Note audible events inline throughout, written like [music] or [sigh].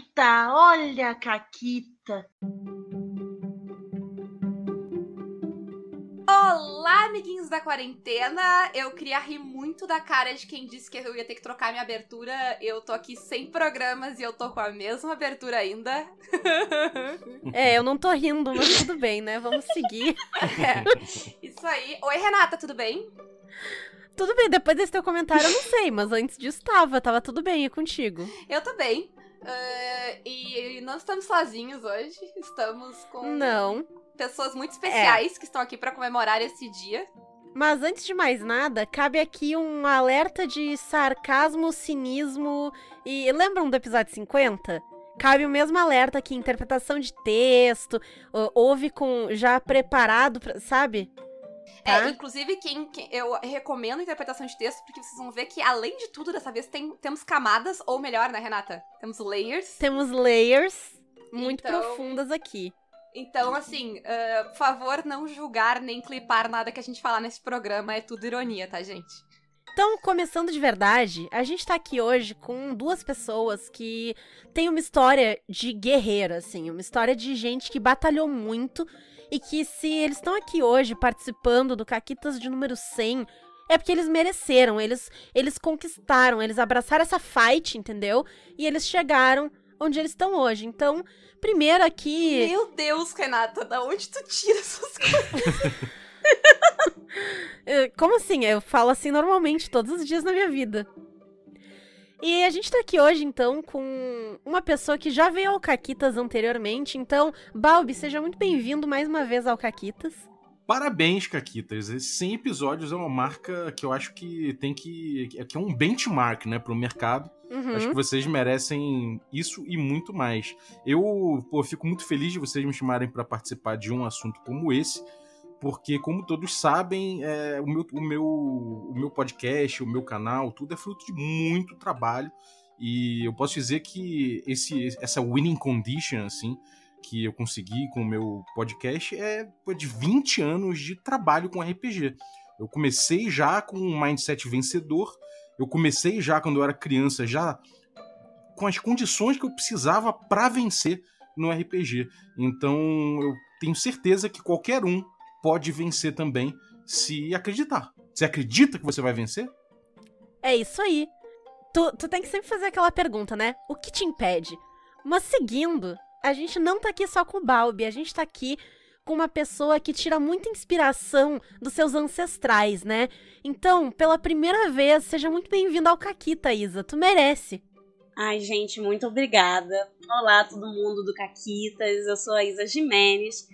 Caquita, olha a Caquita. Olá, amiguinhos da quarentena! Eu queria rir muito da cara de quem disse que eu ia ter que trocar minha abertura. Eu tô aqui sem programas e eu tô com a mesma abertura ainda. [laughs] É, eu não tô rindo, mas tudo bem, né? Vamos seguir. É, [laughs] isso aí. Oi, Renata, tudo bem? Tudo bem, depois desse teu comentário eu não sei, mas antes disso tava, tava tudo bem, e contigo? Eu tô bem. Uh, e não estamos sozinhos hoje, estamos com Não. pessoas muito especiais que estão aqui pra comemorar esse dia. Mas antes de mais nada, cabe aqui um alerta de sarcasmo, cinismo e. Lembram do episódio 50? Cabe o mesmo alerta aqui, interpretação de texto, ó, ouve com já preparado, pra- sabe? É, Tá? inclusive, quem, quem- eu recomendo a interpretação de texto, porque vocês vão ver que, além de tudo, dessa vez tem, temos camadas, ou melhor, né, Renata? Temos layers. Temos layers muito Então- profundas aqui. Então, assim, ah, por favor, não julgar nem clipar nada que a gente falar nesse programa. É tudo ironia, tá, gente? Então, começando de verdade, a gente tá aqui hoje com duas pessoas que têm uma história de guerreiro, assim, uma história de gente que batalhou muito e que se eles estão aqui hoje participando do Caquitas de número 100, é porque eles mereceram, eles, eles conquistaram, eles abraçaram essa fight, entendeu? E eles chegaram onde eles estão hoje. Então, primeiro aqui... Meu Deus, Renata, da onde tu tira essas coisas? Eh, [laughs] Como assim? Eu falo assim normalmente, todos os dias na minha vida. E a gente tá aqui hoje, então, com uma pessoa que já veio ao Caquitas anteriormente. Então, Balbi, seja muito bem-vindo mais uma vez ao Caquitas. Parabéns, Caquitas. Esses 100 episódios é uma marca que eu acho que tem que. que é um benchmark, né, pro mercado. Uhum. Acho que vocês merecem isso e muito mais. Eu, pô, fico muito feliz de vocês me chamarem para participar de um assunto como esse, porque, como todos sabem, é, o, meu, o, meu, o meu podcast, o meu canal, tudo é fruto de muito trabalho. E eu posso dizer que esse, essa winning condition, assim, que eu consegui com o meu podcast é de 20 anos de trabalho com RPG. Eu comecei já com um mindset vencedor. Eu comecei já quando eu era criança, já com as condições que eu precisava para vencer no RPG. Então eu tenho certeza que qualquer um pode vencer também se acreditar. Você acredita que você vai vencer? É isso aí. Tu, tu tem que sempre fazer aquela pergunta, né? O que te impede? Mas seguindo, a gente não tá aqui só com o Balbi, a gente tá aqui com uma pessoa que tira muita inspiração dos seus ancestrais, né? Então, pela primeira vez, seja muito bem-vindo ao Caquita, Isa. Tu merece. Ai, gente, muito obrigada. Olá, todo mundo do Caquitas. Eu sou a Isa Jimenez.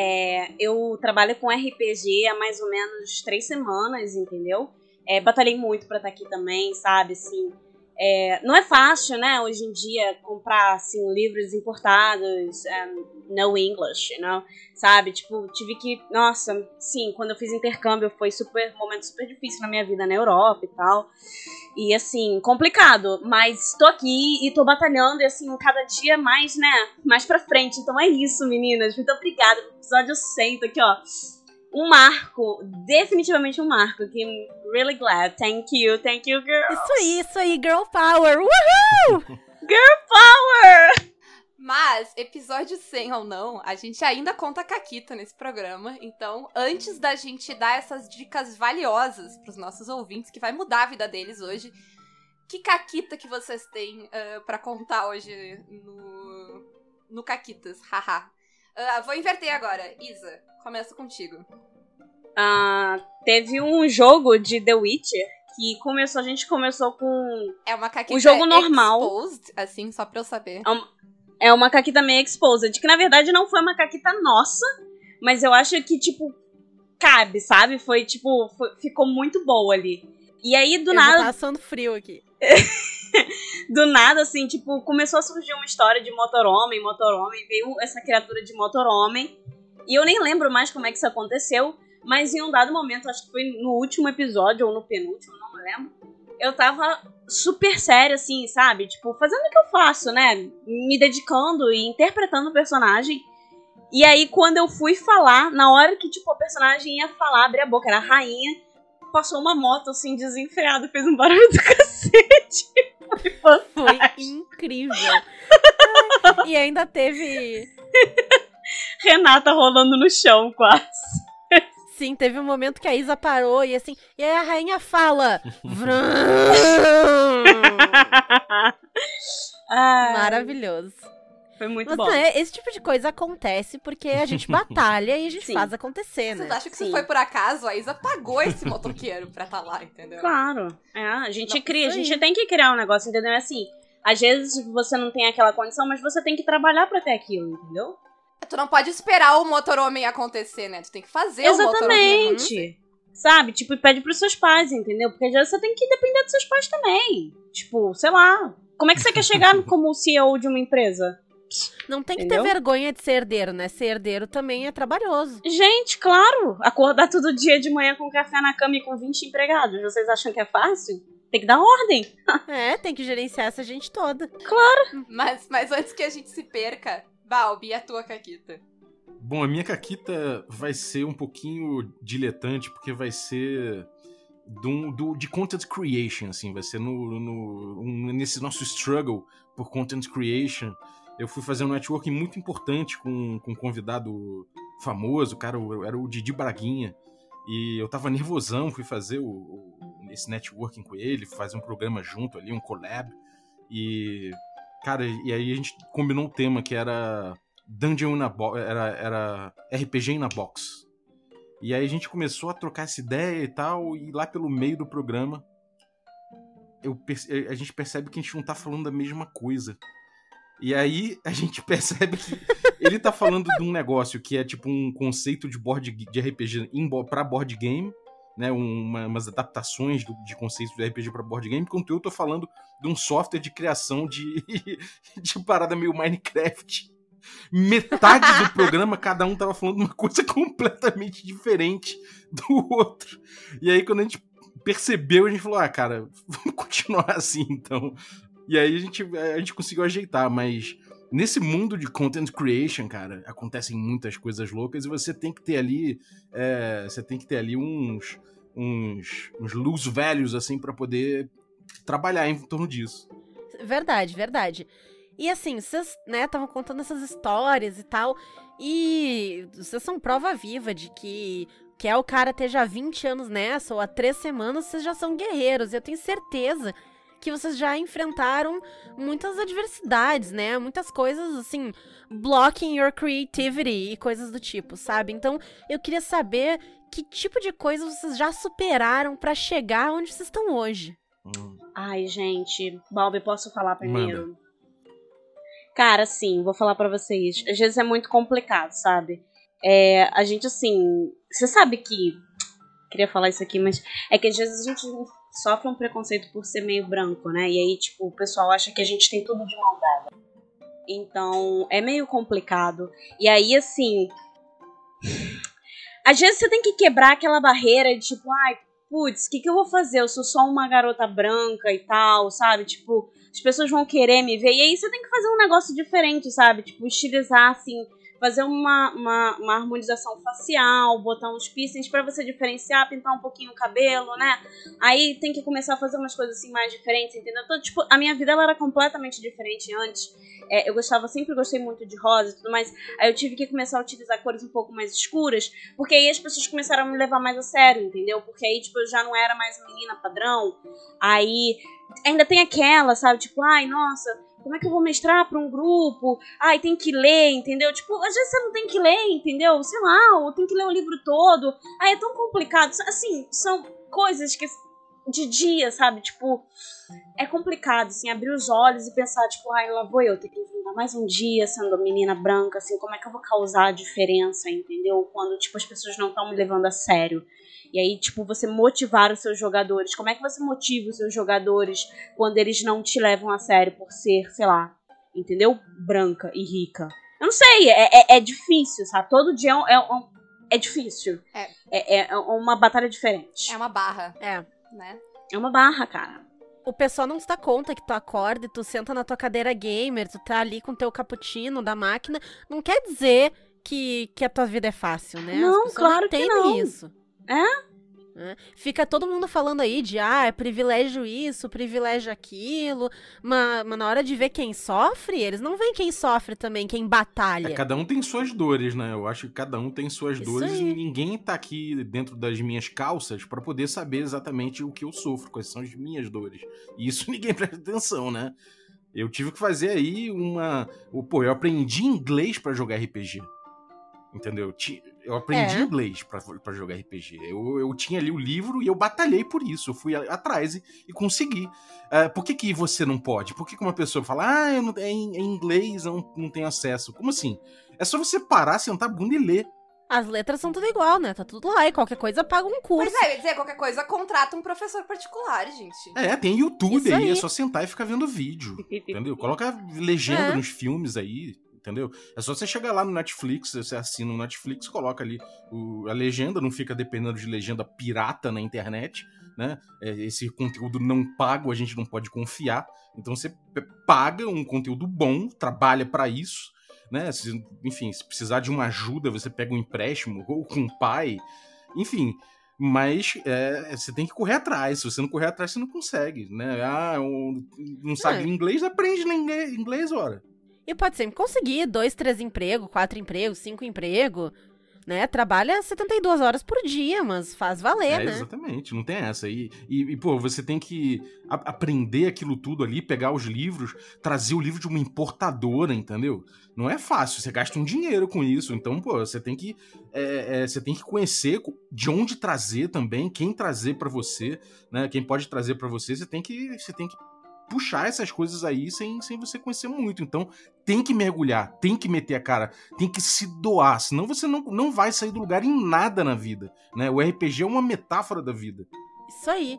É, eu trabalho com RPG há mais ou menos três semanas, entendeu? É, batalhei muito pra estar aqui também, sabe? Assim, é, não é fácil, né, hoje em dia, comprar assim, livros importados, um, no English, you know? sabe? Tipo, tive que. Nossa, sim, quando eu fiz intercâmbio foi super um momento super difícil na minha vida na Europa e tal. E assim, complicado, mas tô aqui e tô batalhando e assim, cada dia mais, né, mais pra frente. Então é isso, meninas. Muito obrigada episódio 100, tô aqui, ó. Um marco, definitivamente um marco. Que I'm really glad. Thank you, thank you, girl. Isso aí, isso aí, Girl Power! Uhul! [laughs] Power! Mas, episódio 100 ou não, a gente ainda conta Caquita nesse programa. Então, antes da gente dar essas dicas valiosas pros nossos ouvintes, que vai mudar a vida deles hoje, que Caquita que vocês têm ah, pra contar hoje no, no Caquitas? Haha. Ah, vou inverter agora. Isa, começo contigo. Ah, teve um jogo de The Witcher que começou, a gente começou com É uma Caquita O jogo normal. exposed, assim, só pra eu saber. É uma caquita meio exposed, que na verdade não foi uma caquita nossa, mas eu acho que, tipo, cabe, sabe? Foi, tipo, foi- ficou muito boa ali. E aí, do Eu nada, tá assando frio aqui. [laughs] [laughs] do nada, assim, tipo, começou a surgir uma história de motor-homem, motor-homem, veio essa criatura de motor-homem. E eu nem lembro mais como é que isso aconteceu, mas em um dado momento, acho que foi no último episódio ou no penúltimo, não me lembro. Eu tava super séria, assim, sabe? Tipo, fazendo o que eu faço, né? Me dedicando e interpretando o personagem. E aí, quando eu fui falar, na hora que, tipo, a personagem ia falar, abrir a boca, era a rainha, passou uma moto, assim, desenfreada, fez um barulho do [laughs] cacete. Foi [laughs] incrível. E ainda teve. [laughs] Renata rolando no chão, quase. Sim, teve um momento que a Isa parou e assim. E aí a rainha fala. [laughs] Maravilhoso. Foi muito Mas bom. é, esse tipo de coisa acontece porque a gente [laughs] batalha e a gente Sim. faz acontecer, Vocês né? acham que Sim. isso foi por acaso? A Isa pagou esse motoqueiro pra estar lá, entendeu? Claro. É, a gente Não, cria, a gente tem que criar um negócio, entendeu? É Assim, às vezes você não tem aquela condição, mas você tem que trabalhar pra ter aquilo, entendeu? Tu não pode esperar o motor-homem acontecer, né? Tu tem que fazer o motor-homem acontecer. Exatamente. Sabe? Tipo, e pede pros seus pais, entendeu? Porque às vezes você tem que depender dos seus pais também. Tipo, sei lá. Como é que você quer chegar como CEO de uma empresa? Não tem que Entendeu? ter vergonha de ser herdeiro, né? Ser herdeiro também é trabalhoso. Gente, claro. Acordar todo dia de manhã com café na cama e com 20 empregados. Vocês acham que é fácil? Tem que dar ordem. [laughs] É, tem que gerenciar essa gente toda. Mas, mas antes que a gente se perca, Balbi, a tua caquita. Bom, a minha caquita vai ser um pouquinho diletante, porque vai ser do, do- de content creation, assim, vai ser no, no- um- nesse nosso struggle por content creation. Eu fui fazer um networking muito importante com, com um convidado famoso, cara, era o Didi Braguinha. E eu tava nervosão, fui fazer o, o- esse networking com ele, fazer um programa junto ali, um collab. E, cara, e aí a gente combinou um tema que era Dungeon na Box, era, era RPG na Box. E aí a gente começou a trocar essa ideia e tal, e lá pelo meio do programa, eu a gente percebe que a gente não tá falando da mesma coisa. E aí a gente [laughs] percebe que ele tá falando de um negócio que é tipo um conceito de board de RPG pra board game, né, uma- umas adaptações do- de conceitos de RPG pra board game, enquanto eu tô falando de um software de criação de, [laughs] de parada meio Minecraft. Metade do programa, cada um tava falando uma coisa [laughs] completamente diferente do outro. E aí, quando a gente percebeu, a gente falou: ah, cara, vamos continuar assim então. E aí a gente, a gente conseguiu ajeitar, mas nesse mundo de content creation, cara, acontecem muitas coisas loucas e você tem que ter ali. é, você tem que ter ali uns. uns. uns loose values, assim, pra poder trabalhar em torno disso. Verdade, verdade. E assim, vocês, né, estavam contando essas histórias e tal. E vocês são prova viva de que quer o cara esteja há 20 anos nessa ou há três semanas, vocês já são guerreiros. Eu tenho certeza que vocês já enfrentaram muitas adversidades, né? Muitas coisas assim, blocking your creativity e coisas do tipo, sabe? Então, eu queria saber que tipo de coisa vocês já superaram pra chegar onde vocês estão hoje. Hum. Ai, gente. Balbi, posso falar primeiro? Cara, sim, vou falar pra vocês. Às vezes é muito complicado, sabe? É, a gente, assim. Você sabe que. Queria falar isso aqui, mas. É que às vezes a gente sofre um preconceito por ser meio branco, né? E aí, tipo, o pessoal acha que a gente tem tudo de mão dada. Então, é meio complicado. E aí, assim. Às vezes você tem que quebrar aquela barreira de tipo, ai, putz, o que, que eu vou fazer? Eu sou só uma garota branca e tal, sabe? Tipo, as pessoas vão querer me ver. E aí você tem que fazer um negócio diferente, sabe? Tipo, estilizar, assim, fazer uma, uma, uma harmonização facial, botar uns piercings pra você diferenciar, pintar um pouquinho o cabelo, né? Aí tem que começar a fazer umas coisas assim mais diferentes, entendeu? Então, tipo, a minha vida ela era completamente diferente antes. É, eu gostava, sempre gostei muito de rosa e tudo mais. Aí eu tive que começar a utilizar cores um pouco mais escuras, porque aí as pessoas começaram a me levar mais a sério, entendeu? Porque aí, tipo, eu já não era mais menina padrão. Aí ainda tem aquela, sabe? Tipo, ai, nossa, como é que eu vou mestrar pra um grupo? Ai, tem que ler, entendeu? Tipo, às vezes você não tem que ler, entendeu? Sei lá, ou tem que ler o livro todo. Ai, é tão complicado. Assim, são coisas que de dia, sabe? Tipo, é complicado, assim, abrir os olhos e pensar, tipo, ai, lá vou eu ter que enfrentar mais um dia sendo menina branca, assim, como é que eu vou causar a diferença, entendeu? Quando, tipo, as pessoas não estão me levando a sério. E aí, tipo, você motivar os seus jogadores. Como é que você motiva os seus jogadores quando eles não te levam a sério por ser, sei lá, entendeu? Branca e rica. Eu não sei, é, é, é difícil, sabe? Todo dia é, um- é, um- é difícil. É. É, é uma batalha diferente. É uma barra, É. né? É uma barra, cara. O pessoal não se dá conta que tu acorda e tu senta na tua cadeira gamer, tu tá ali com teu cappuccino da máquina. Não quer dizer que, que a tua vida é fácil, né? Não, As pessoas claro que entendem não. isso. Né? Fica todo mundo falando aí de, ah, é privilégio isso, privilégio aquilo, mas, mas, na hora de ver quem sofre, eles não veem quem sofre também, quem batalha. É, cada um tem suas dores, né? Eu acho que cada um tem suas isso dores aí. e ninguém tá aqui dentro das minhas calças para poder saber exatamente o que eu sofro, quais são as minhas dores. E isso [laughs] ninguém presta atenção, né? Eu tive que fazer aí uma. Pô, eu aprendi inglês para jogar RPG. Entendeu? Eu aprendi é. inglês para jogar RPG. Eu, eu tinha ali o livro e eu batalhei por isso. Eu fui atrás e, e consegui. Uh, por que, que você não pode? Por que, que uma pessoa fala, ah, eu não, é, em, é inglês, eu não, não tenho acesso? Como assim? É só você parar, sentar a bunda e ler. As letras são tudo igual, né? Tá tudo lá. E qualquer coisa paga um curso. Pois é, dizer, qualquer coisa contrata um professor particular, gente. É, tem YouTube aí, aí, é só sentar e ficar vendo vídeo. [laughs] entendeu? Coloca legenda é. nos filmes aí entendeu? É só você chegar lá no Netflix, você assina o Netflix, coloca ali o, a legenda, não fica dependendo de legenda pirata na internet, né? É, esse conteúdo não pago a gente não pode confiar, então você paga um conteúdo bom, trabalha para isso, né? Se, enfim, se precisar de uma ajuda, você pega um empréstimo ou com um pai, enfim. Mas é, você tem que correr atrás. Se você não correr atrás, você não consegue, né? Ah, um, não sabe é. inglês, aprende inglês, ora. E pode sempre conseguir dois, três empregos, quatro empregos, cinco empregos, né? Trabalha 72 horas por dia, mas faz valer, é, né? Exatamente, não tem essa. E, e, e pô, você tem que aprender aquilo tudo ali, pegar os livros, trazer o livro de uma importadora, entendeu? Não é fácil, você gasta um dinheiro com isso. Então, pô, você tem que, é, é, você tem que conhecer de onde trazer também, quem trazer para você, né? Quem pode trazer para você, você tem que, você tem que puxar essas coisas aí sem, sem você conhecer muito. Então, tem que mergulhar, tem que meter a cara, tem que se doar, senão você não, não vai sair do lugar em nada na vida, né? O RPG é uma metáfora da vida. Isso aí.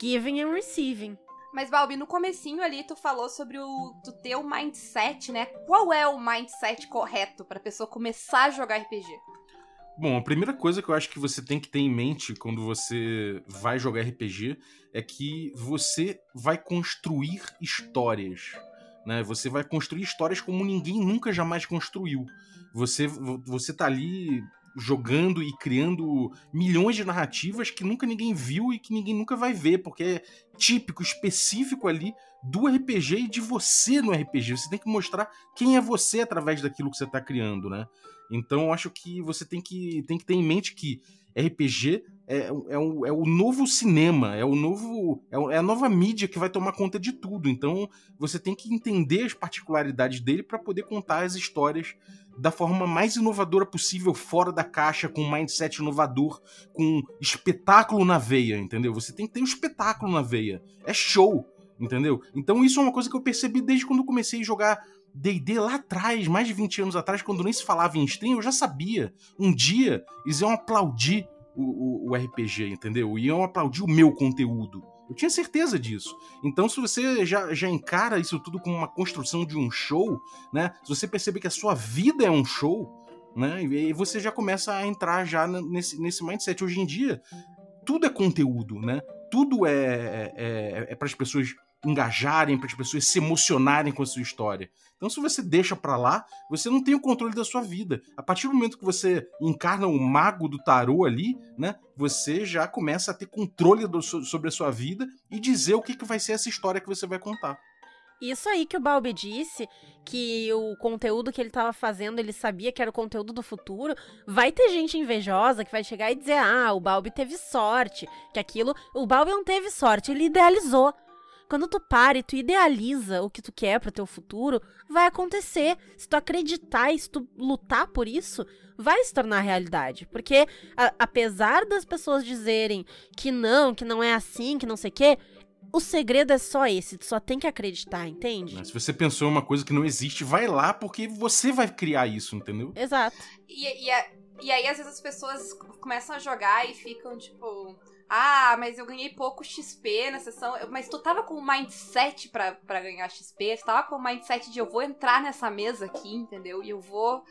Giving and receiving. Mas, Balbi, no comecinho ali tu falou sobre o tu ter o mindset, né? Qual é o mindset correto para pessoa começar a jogar RPG? Bom, a primeira coisa que eu acho que você tem que ter em mente quando você vai jogar RPG é que você vai construir histórias. Né? Você vai construir histórias como ninguém nunca jamais construiu. Você, você tá ali jogando e criando milhões de narrativas que nunca ninguém viu e que ninguém nunca vai ver, porque é típico, específico ali do RPG e de você no RPG. Você tem que mostrar quem é você através daquilo que você está criando, né? Então eu acho que você tem que, tem que ter em mente que RPG é, é, o, é o novo cinema, é o novo. É, é a nova mídia que vai tomar conta de tudo. Então você tem que entender as particularidades dele para poder contar as histórias da forma mais inovadora possível, fora da caixa, com um mindset inovador, com espetáculo na veia, entendeu? Você tem que ter um espetáculo na veia. É show, entendeu? Então isso é uma coisa que eu percebi desde quando comecei a jogar D&D lá atrás, mais de 20 anos atrás, quando nem se falava em stream, eu já sabia. Um dia eles iam aplaudir o, o, o RPG, entendeu? Iam aplaudir o meu conteúdo. Eu tinha certeza disso. Então, se você já, já encara isso tudo como uma construção de um show, né? Se você perceber que a sua vida é um show, né? E você já começa a entrar já nesse, nesse mindset. Hoje em dia, tudo é conteúdo, né? Tudo é, é, é, é para as pessoas engajarem, para as pessoas se emocionarem com a sua história. Então, se você deixa para lá, você não tem o controle da sua vida. A partir do momento que você encarna o mago do tarô ali, né, você já começa a ter controle do, sobre a sua vida e dizer o que, que vai ser essa história que você vai contar. Isso aí que o Balbi disse, que o conteúdo que ele estava fazendo, ele sabia que era o conteúdo do futuro. Vai ter gente invejosa que vai chegar e dizer: ah, o Balbi teve sorte, que aquilo. O Balbi não teve sorte, ele idealizou. Quando tu para e tu idealiza o que tu quer pro teu futuro, vai acontecer. Se tu acreditar e se tu lutar por isso, vai se tornar realidade. Porque, a, apesar das pessoas dizerem que não, que não é assim, que não sei o quê, o segredo é só esse, tu só tem que acreditar, entende? Se você pensou em uma coisa que não existe, vai lá, porque você vai criar isso, entendeu? Exato. E, e, e aí, às vezes, as pessoas começam a jogar e ficam, tipo ah, mas eu ganhei pouco XP na sessão. Mas tu tava com o mindset pra, ganhar XP, tu tava com o mindset de eu vou entrar nessa mesa aqui, entendeu? E eu vou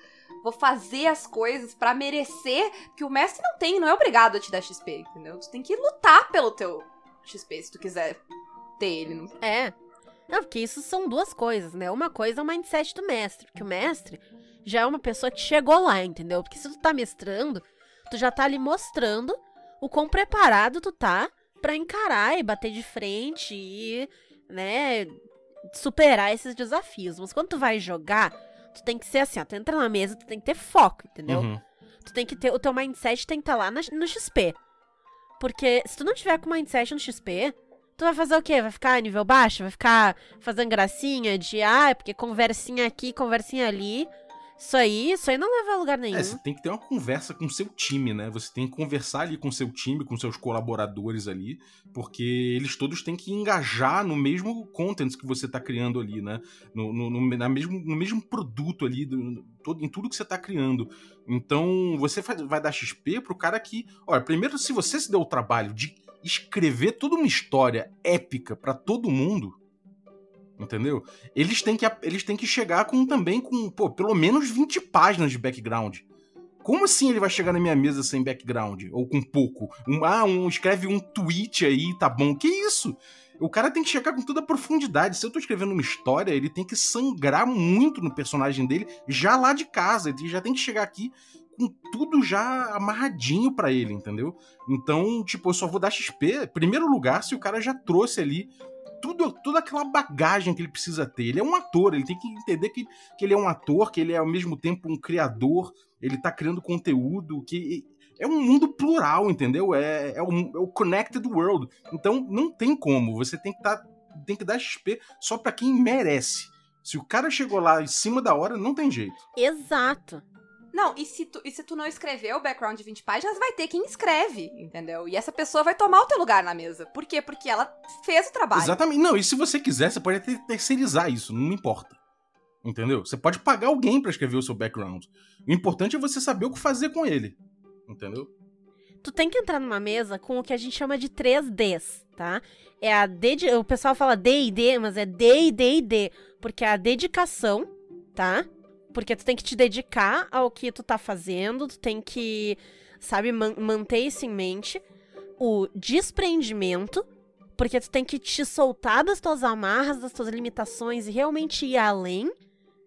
vou fazer as coisas para merecer, que o mestre não tem, não é obrigado a te dar XP, entendeu? Tu tem que lutar pelo teu XP se tu quiser ter ele. Não... É. Não, porque isso são duas coisas, né? Uma coisa é o mindset do mestre, porque o mestre já é uma pessoa que chegou lá, entendeu? Porque se tu tá mestrando, tu já tá ali mostrando o quão preparado tu tá pra encarar e bater de frente e, né, superar esses desafios. Mas quando tu vai jogar, tu tem que ser assim, ó, tu entra na mesa, tu tem que ter foco, entendeu? Uhum. Tu tem que ter, o teu mindset tem que estar lá na- no XP. Porque se tu não tiver com mindset no XP, tu vai fazer o quê? Vai ficar nível baixo? Vai ficar fazendo gracinha de, ah, é porque conversinha aqui, conversinha ali. Isso aí, isso aí não leva a lugar nenhum. É, você tem que ter uma conversa com o seu time, né? Você tem que conversar ali com o seu time, com seus colaboradores ali, porque eles todos têm que engajar no mesmo content que você tá criando ali, né? No, no, no- na mesmo, no mesmo produto ali, do- todo- em tudo que você tá criando. Então, você vai, dar XP pro cara que. Olha, primeiro, se você se deu o trabalho de escrever toda uma história épica pra todo mundo. Entendeu? Eles têm que, eles têm que chegar com também com, pô, pelo menos 20 páginas de background. Como assim ele vai chegar na minha mesa sem background? Ou com pouco? Um, ah, um, escreve um tweet aí, tá bom. Que isso? O cara tem que chegar com toda a profundidade. Se eu tô escrevendo uma história, ele tem que sangrar muito no personagem dele já lá de casa. Ele já tem que chegar aqui com tudo já amarradinho pra ele, entendeu? Então, tipo, eu só vou dar XP, primeiro lugar, se o cara já trouxe ali tudo, toda aquela bagagem que ele precisa ter. Ele é um ator, ele tem que entender que, que ele é um ator, que ele é ao mesmo tempo um criador, ele tá criando conteúdo, que é um mundo plural, entendeu? É, é, o, é o connected world. Então não tem como, você tem que, tá, tem que dar XP só pra quem merece. Se o cara chegou lá em cima da hora, não tem jeito. Exato. Não, e se, tu, e se tu não escrever o background de 20 páginas, vai ter quem escreve, entendeu? E essa pessoa vai tomar o teu lugar na mesa. Por quê? Porque ela fez o trabalho. Exatamente. Não, e se você quiser, você pode até terceirizar isso, não importa. Entendeu? Você pode pagar alguém pra escrever o seu background. O importante é você saber o que fazer com ele. Entendeu? Tu tem que entrar numa mesa com o que a gente chama de 3Ds, tá? É a dedi... O pessoal fala D e D, mas é D e D e D. Porque é a dedicação, tá? Porque tu tem que te dedicar ao que tu tá fazendo, tu tem que, sabe, man manter isso em mente. O desprendimento, porque tu tem que te soltar das tuas amarras, das tuas limitações e realmente ir além,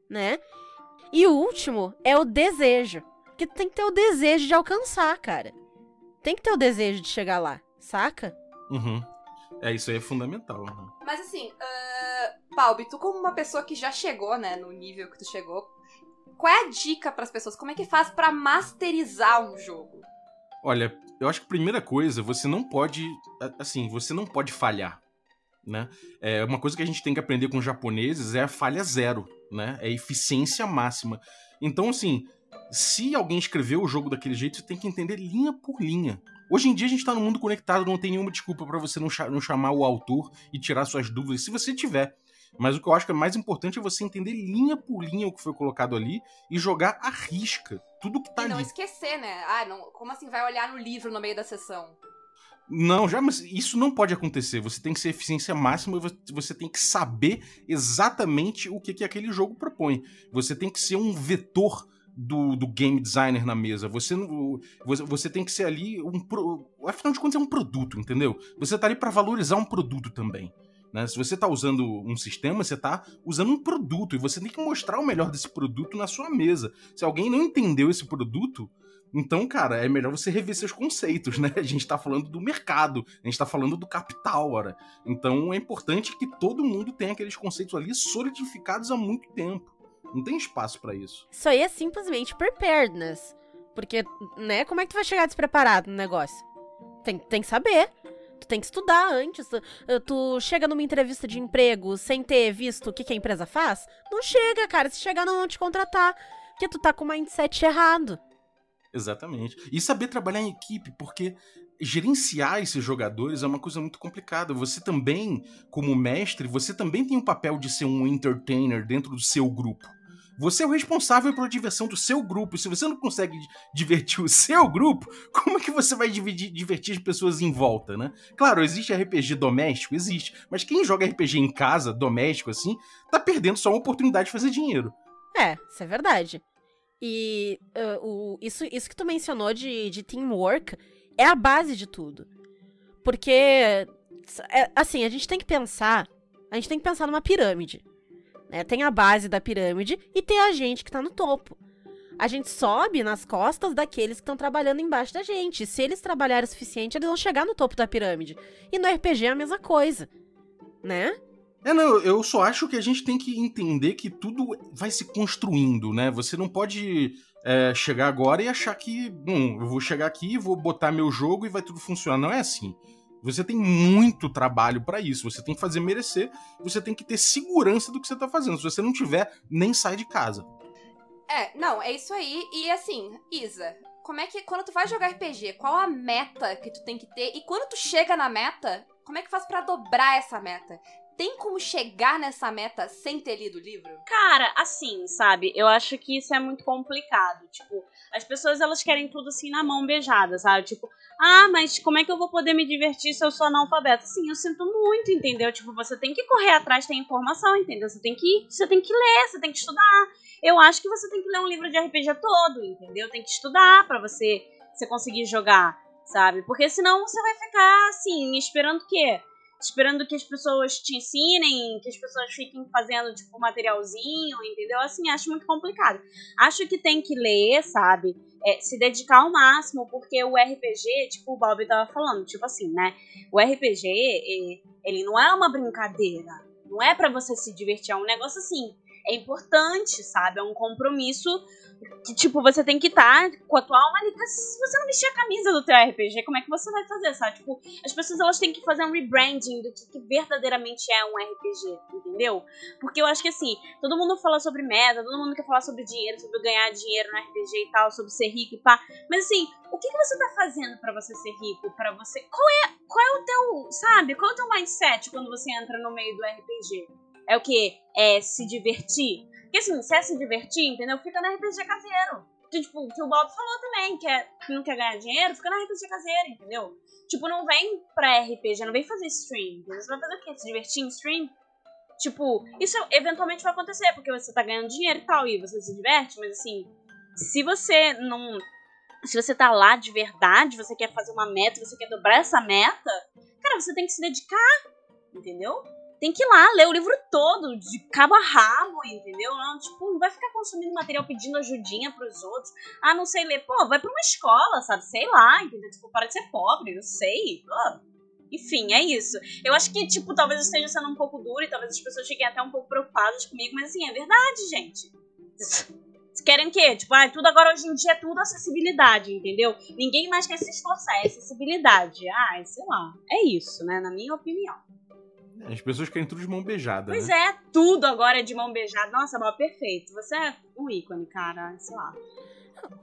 né? E o último é o desejo. Porque tu tem que ter o desejo de alcançar, cara. Tem que ter o desejo de chegar lá, saca? Uhum. É, isso aí é fundamental. uhum. Mas assim, uh, Palbi, tu como uma pessoa que já chegou, né, no nível que tu chegou, qual é a dica pras pessoas? Como é que faz pra masterizar um jogo? Olha, eu acho que a primeira coisa, você não pode. Assim, você não pode falhar. Né? É, uma coisa que a gente tem que aprender com os japoneses é a falha zero, né? É eficiência máxima. Então, assim, se alguém escreveu o jogo daquele jeito, você tem que entender linha por linha. Hoje em dia a gente tá no mundo conectado, não tem nenhuma desculpa pra você não, cha- não chamar o autor e tirar suas dúvidas, se você tiver. Mas o que eu acho que é mais importante é você entender linha por linha o que foi colocado ali e jogar à risca. Tudo que tá e não ali. esquecer, né? Ah, não, como assim vai olhar no livro no meio da sessão? Não, já, mas isso não pode acontecer. Você tem que ser eficiência máxima e vo- você tem que saber exatamente o que, que aquele jogo propõe. Você tem que ser um vetor do, do game designer na mesa. Você, não- você, você tem que ser ali um. pro- Afinal de contas, é um produto, entendeu? Você tá ali para valorizar um produto também. Né? Se você tá usando um sistema, você tá usando um produto e você tem que mostrar o melhor desse produto na sua mesa. Se alguém não entendeu esse produto, então, cara, é melhor você rever seus conceitos, [laughs] né? A gente tá falando do mercado, a gente tá falando do capital, ora. Então é importante que todo mundo tenha aqueles conceitos ali solidificados há muito tempo. Não tem espaço pra isso. Isso aí é simplesmente preparedness. Porque, né, como é que tu vai chegar despreparado no negócio? Tem, tem que saber. Tem que estudar antes. Tu, tu chega numa entrevista de emprego sem ter visto o que, que a empresa faz? Não chega, cara. Se chegar, não vão te contratar. Porque tu tá com o mindset errado. Exatamente. E saber trabalhar em equipe, porque gerenciar esses jogadores é uma coisa muito complicada. Você também, como mestre, você também tem o papel de ser um entertainer dentro do seu grupo. Você é o responsável pela diversão do seu grupo. Se você não consegue di- divertir o seu grupo, [laughs] como é que você vai dividir- divertir as pessoas em volta, né? Claro, existe RPG doméstico? Existe. Mas quem joga RPG em casa, doméstico assim, tá perdendo só uma oportunidade de fazer dinheiro. É, isso é verdade. E ah, o, isso, isso que tu mencionou de, de teamwork é a base de tudo. Porque, é, assim, a gente tem que pensar. A gente tem que pensar numa pirâmide. Né? Tem a base da pirâmide e tem a gente que tá no topo. A gente sobe nas costas daqueles que estão trabalhando embaixo da gente. Se eles trabalharem o suficiente, eles vão chegar no topo da pirâmide. E no RPG é a mesma coisa, né? É, não, eu só acho que a gente tem que entender que tudo vai se construindo, né? Você não pode é, chegar agora e achar que, bom, eu vou chegar aqui, vou botar meu jogo e vai tudo funcionar. Não é assim. Você tem muito trabalho para isso. Você tem que fazer merecer. Você tem que ter segurança do que você tá fazendo. Se você não tiver, nem sai de casa. É, não, é isso aí. E assim, Isa, como é que quando tu vai jogar RPG, qual a meta que tu tem que ter? E quando tu chega na meta, como é que faz para dobrar essa meta? Tem como chegar nessa meta sem ter lido o livro? Cara, assim, sabe? Eu acho que isso é muito complicado. Tipo, as pessoas elas querem tudo assim na mão beijada, sabe? Tipo, ah, mas como é que eu vou poder me divertir se eu sou analfabeta? Sim, eu sinto muito, entendeu? Tipo, você tem que correr atrás da informação, entendeu? Você tem que, você tem que ler, você tem que estudar. Eu acho que você tem que ler um livro de RPG todo, entendeu? Tem que estudar para você, você conseguir jogar, sabe? Porque senão você vai ficar assim, esperando o quê? Esperando que as pessoas te ensinem, que as pessoas fiquem fazendo, tipo, materialzinho, entendeu? Assim, acho muito complicado. Acho que tem que ler, sabe? É, se dedicar ao máximo, porque o RPG, tipo, o Bob tava falando, tipo assim, né? O RPG, ele não é uma brincadeira. Não é para você se divertir, é um negócio assim. É importante, sabe? É um compromisso que, tipo, você tem que estar tá com a tua alma. Se você não vestir a camisa do teu RPG, como é que você vai fazer, sabe? Tipo, as pessoas elas têm que fazer um rebranding do que, que verdadeiramente é um RPG, entendeu? Porque eu acho que assim, todo mundo fala sobre meta, todo mundo quer falar sobre dinheiro, sobre ganhar dinheiro no RPG e tal, sobre ser rico e pá. Mas assim, o que, que você tá fazendo para você ser rico? para você. Qual é, qual é o teu, sabe? Qual é o teu mindset quando você entra no meio do RPG? É o que? É se divertir? Porque assim, se é se divertir, entendeu? Fica na RPG caseiro. Que, tipo, que o Bob falou também, que, é, que não quer ganhar dinheiro, fica na RPG caseira, entendeu? Tipo, não vem pra RPG, não vem fazer stream. Você vai fazer o quê? Se divertir em stream? Tipo, isso eventualmente vai acontecer, porque você tá ganhando dinheiro e tal, e você se diverte, mas assim, se você não. Se você tá lá de verdade, você quer fazer uma meta, você quer dobrar essa meta, cara, você tem que se dedicar, entendeu? Tem que ir lá ler o livro todo, de cabo a rabo, entendeu? Não, tipo, não vai ficar consumindo material pedindo ajudinha pros outros. Ah, não sei ler. Pô, vai pra uma escola, sabe? Sei lá, entendeu? Tipo, para de ser pobre, eu sei. Enfim, é isso. Eu acho que, tipo, talvez eu esteja sendo um pouco duro e talvez as pessoas fiquem até um pouco preocupadas comigo, mas assim, é verdade, gente. Vocês querem o quê? Tipo, ah, tudo agora hoje em dia é tudo acessibilidade, entendeu? Ninguém mais quer se esforçar, é acessibilidade. Ah, sei lá. É isso, né? Na minha opinião. As pessoas querem tudo de mão beijada. Pois né? é, tudo agora é de mão beijada. Nossa, Bob, perfeito. Você é um ícone, cara. Sei lá.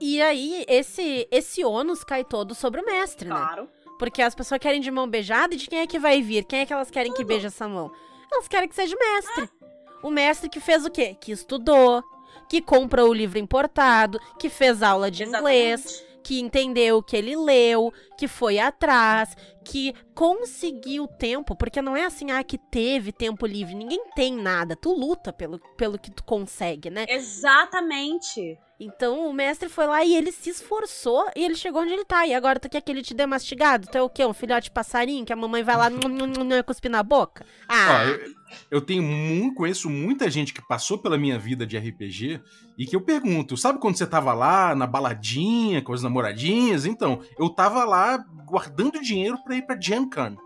E aí, esse, esse ônus cai todo sobre o mestre, claro. né? Claro. Porque as pessoas querem de mão beijada e de quem é que vai vir? Quem é que elas querem tudo. que beije essa mão? Elas querem que seja o mestre. Ah. O mestre que fez o quê? Que estudou, que comprou o livro importado, que fez aula de Exatamente. inglês, que entendeu que ele leu, que foi atrás, que conseguiu tempo, porque não é assim, ah, que teve tempo livre. Ninguém tem nada. Tu luta pelo, pelo que tu consegue, né? Exatamente. Então o mestre foi lá e ele se esforçou e ele chegou onde ele tá. E agora tu quer que ele te dê mastigado? Tu é o quê? Um filhote de passarinho que a mamãe vai lá e cuspir na boca? Ah. Ó, eu, eu tenho muito, conheço muita gente que passou pela minha vida de RPG e que eu pergunto, sabe quando você tava lá na baladinha com as namoradinhas? Então, eu tava lá guardando dinheiro para ir pra Gen Con.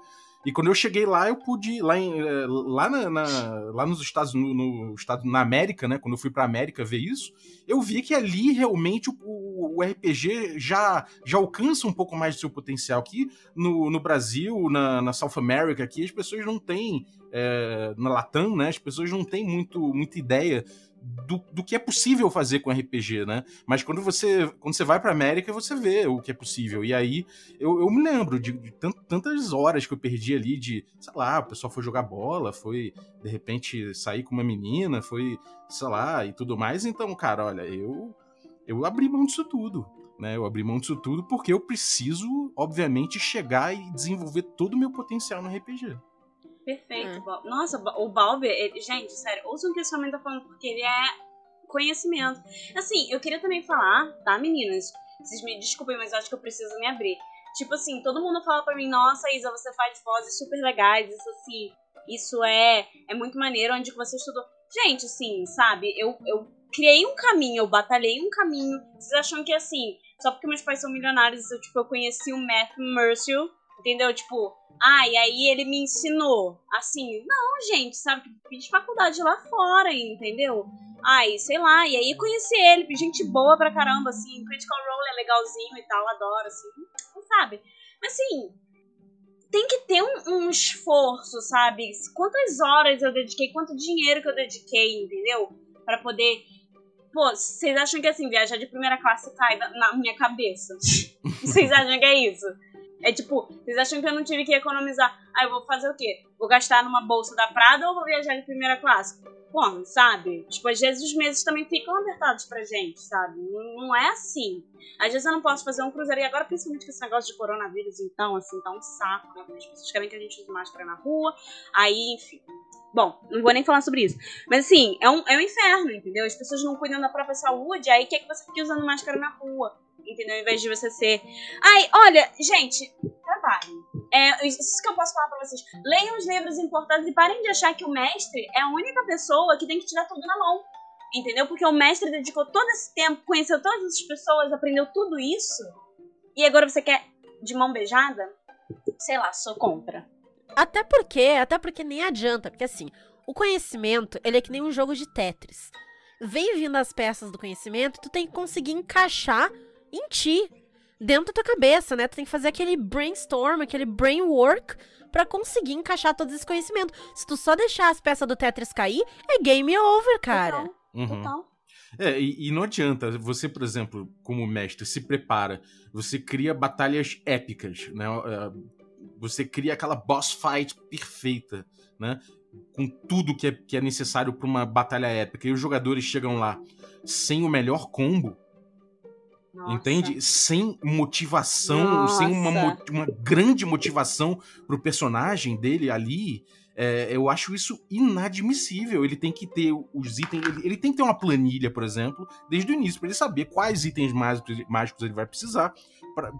E quando eu cheguei lá, eu pude lá, em, eh, lá, na, na, lá nos Estados no, no, estado na América, né? Quando eu fui para América ver isso, eu vi que ali realmente o, o, RPG já, já alcança um pouco mais do seu potencial. Aqui no, no Brasil, na, na South America, aqui as pessoas não têm é, na Latam, né? As pessoas não têm muito, muita ideia do, do que é possível fazer com RPG, né? Mas quando você, quando você vai pra América, você vê o que é possível. E aí, eu, eu me lembro de, de tantas horas que eu perdi ali de, sei lá, o pessoal foi jogar bola, foi, de repente, sair com uma menina, foi, sei lá, e tudo mais. Então, cara, olha, eu, eu abri mão disso tudo. Né, eu abri mão disso tudo porque eu preciso, obviamente, chegar e desenvolver todo o meu potencial no RPG. Perfeito, é. Nossa, o Balber, ele, gente, sério, ouça o que esse homem tá falando, porque ele é conhecimento. Assim, eu queria também falar, tá, meninas? Vocês me desculpem, mas acho que eu preciso me abrir. Tipo assim, todo mundo fala pra mim, nossa, Isa, você faz vozes super legais, isso assim, isso é, é muito maneiro, onde você estudou. Gente, assim, sabe, eu, eu criei um caminho, eu batalhei um caminho. Vocês acham que assim, só porque meus pais são milionários, eu, tipo, eu conheci o Matt Mercier, entendeu? Tipo, ah, e aí ele me ensinou. Assim, não, gente, sabe? Fiz faculdade lá fora, entendeu? Ai, sei lá, e aí conheci ele, gente boa pra caramba, assim, Critical Role é legalzinho e tal, adoro, assim, não sabe? Mas assim, tem que ter um, um, esforço, sabe? Quantas horas eu dediquei, quanto dinheiro que eu dediquei, entendeu? para poder. Pô, vocês acham que assim, viajar de primeira classe cai na minha cabeça? [laughs] vocês acham que é isso? É tipo, vocês acham que eu não tive que economizar? Ah, eu vou fazer o quê? Vou gastar numa bolsa da Prada ou vou viajar de primeira classe? Como, sabe? Tipo, às vezes os meses também ficam apertados pra gente, sabe? Não é assim. Às vezes eu não posso fazer um cruzeiro. E agora, principalmente com esse negócio de coronavírus, então, assim, tá um saco, né? As pessoas querem que a gente use máscara na rua. Aí, enfim. Bom, não vou nem falar sobre isso. Mas assim, é um, é um inferno, entendeu? As pessoas não cuidam da própria saúde, aí quer que você fique usando máscara na rua. Entendeu? Ao invés de você ser. Ai, olha, gente, trabalhem. É, isso que eu posso falar pra vocês. Leiam os livros importantes e parem de achar que o mestre é a única pessoa que tem que tirar tudo na mão. Entendeu? Porque o mestre dedicou todo esse tempo, conheceu todas as pessoas, aprendeu tudo isso. E agora você quer de mão beijada? Sei lá, sou contra. Até porque, até porque nem adianta, porque assim, o conhecimento, ele é que nem um jogo de Tetris. Vem vindo as peças do conhecimento, tu tem que conseguir encaixar em ti, dentro da tua cabeça, né? Tu tem que fazer aquele brainstorm, aquele brain work para conseguir encaixar todo esse conhecimento. Se tu só deixar as peças do Tetris cair, é game over, cara. Total. Uhum. Total. É, e, e, não adianta, você, por exemplo, como mestre, se prepara, você cria batalhas épicas, né? É, você cria aquela boss fight perfeita, né? Com tudo que é, que é necessário para uma batalha épica. E os jogadores chegam lá sem o melhor combo. Nossa. Entende? Sem motivação, Nossa. sem uma, uma grande motivação pro personagem dele ali. É, eu acho isso inadmissível. Ele tem que ter os itens. Ele, ele tem que ter uma planilha, por exemplo, desde o início, para ele saber quais itens mágicos, mágicos ele vai precisar,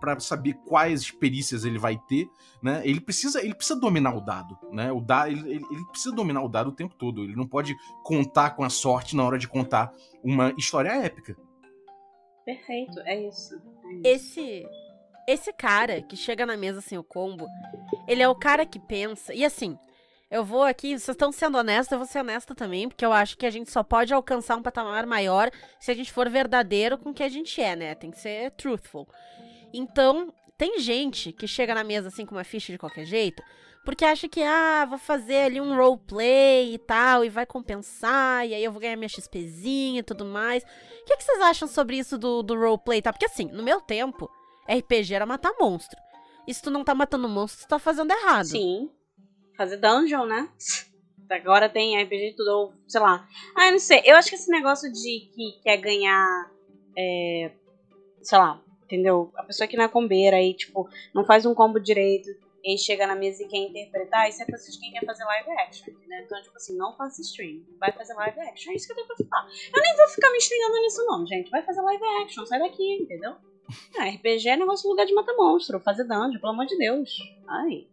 para saber quais perícias ele vai ter, né? Ele precisa, ele precisa dominar o dado, né? O dado, ele, ele, ele, precisa dominar o dado o tempo todo. Ele não pode contar com a sorte na hora de contar uma história épica. Perfeito, é isso. É isso. Esse esse cara que chega na mesa sem o combo, ele é o cara que pensa. E assim, eu vou aqui, vocês estão sendo honestos, eu vou ser honesta também, porque eu acho que a gente só pode alcançar um patamar maior se a gente for verdadeiro com o que a gente é, né? Tem que ser truthful. Então, tem gente que chega na mesa assim com uma ficha de qualquer jeito, porque acha que, ah, vou fazer ali um roleplay e tal, e vai compensar, e aí eu vou ganhar minha XPzinha e tudo mais. O que, que vocês acham sobre isso do, do roleplay tal? Porque assim, no meu tempo, RPG era matar monstro. E se tu não tá matando monstro, tu tá fazendo errado. Sim. Fazer dungeon, né? [laughs] Agora tem RPG tudo, ou sei lá. Ah, eu não sei. Eu acho que esse negócio de que quer ganhar. É, sei lá, entendeu? A pessoa que não é combeira aí, tipo, não faz um combo direito, e chega na mesa e quer interpretar, isso é pra quem quer fazer live action, né? Então, tipo assim, não faça stream, vai fazer live action. É isso que eu tenho pra falar. Eu nem vou ficar me estendendo nisso, não, gente. Vai fazer live action, sai daqui, entendeu? [laughs] Ah, RPG é negócio de lugar de matar monstro, fazer dungeon, pelo amor de Deus. Ai.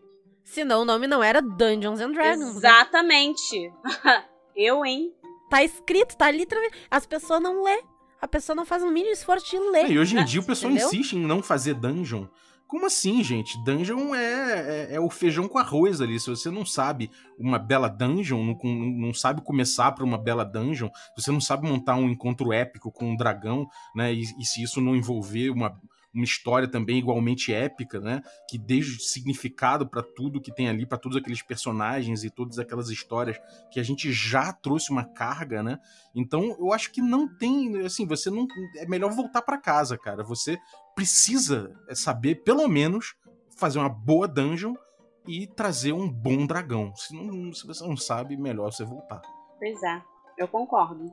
Senão o nome não era Dungeons and Dragons. Né? Exatamente. Né? [laughs] eu, hein? Tá escrito, tá literalmente. As pessoas não lê a pessoa não faz um mínimo esforço de ler. e hoje em dia o pessoal entendeu? insiste em não fazer dungeon. Como assim, gente? Dungeon é, é, é, o feijão com arroz ali. Se você não sabe uma bela dungeon, não, não sabe começar para uma bela dungeon, se você não sabe montar um encontro épico com um dragão, né? E, e se isso não envolver uma, uma história também igualmente épica, né? Que desde significado para tudo que tem ali, para todos aqueles personagens e todas aquelas histórias que a gente já trouxe uma carga, né? Então, eu acho que não tem, assim, você não é melhor voltar para casa, cara. Você precisa saber pelo menos fazer uma boa dungeon e trazer um bom dragão. Se, não, se você não sabe, melhor você voltar. Pois é, eu concordo.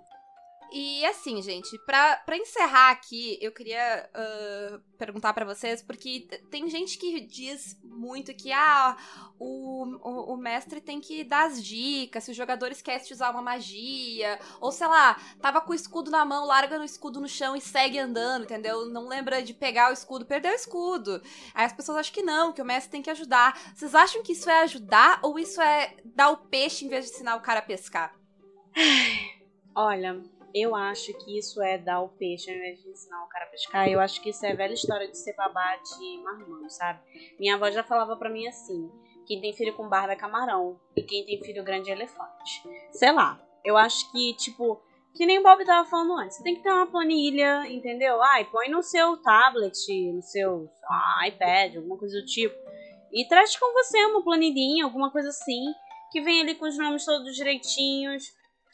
E assim, gente, pra, encerrar aqui, eu queria uh, perguntar para vocês, porque tem gente que diz muito que ah, o, o, o, mestre tem que dar as dicas, se os jogadores querem usar uma magia, ou sei lá, tava com o escudo na mão, larga no escudo no chão e segue andando, entendeu? Não lembra de pegar o escudo, perdeu o escudo. Aí as pessoas acham que não, que o mestre tem que ajudar. Vocês acham que isso é ajudar ou isso é dar o peixe em vez de ensinar o cara a pescar? Olha, eu acho que isso é dar o peixe ao invés de ensinar o cara a pescar. Eu acho que isso é velha história de ser babá de marmão, sabe? Minha avó já falava pra mim assim: quem tem filho com barba é camarão, e quem tem filho grande é elefante. Sei lá, eu acho que, tipo, que nem o Bob tava falando antes, você tem que ter uma planilha, entendeu? Ai, põe no seu tablet, no seu ah, iPad, alguma coisa do tipo. E traz com você uma planilhinha, alguma coisa assim, que vem ali com os nomes todos direitinhos,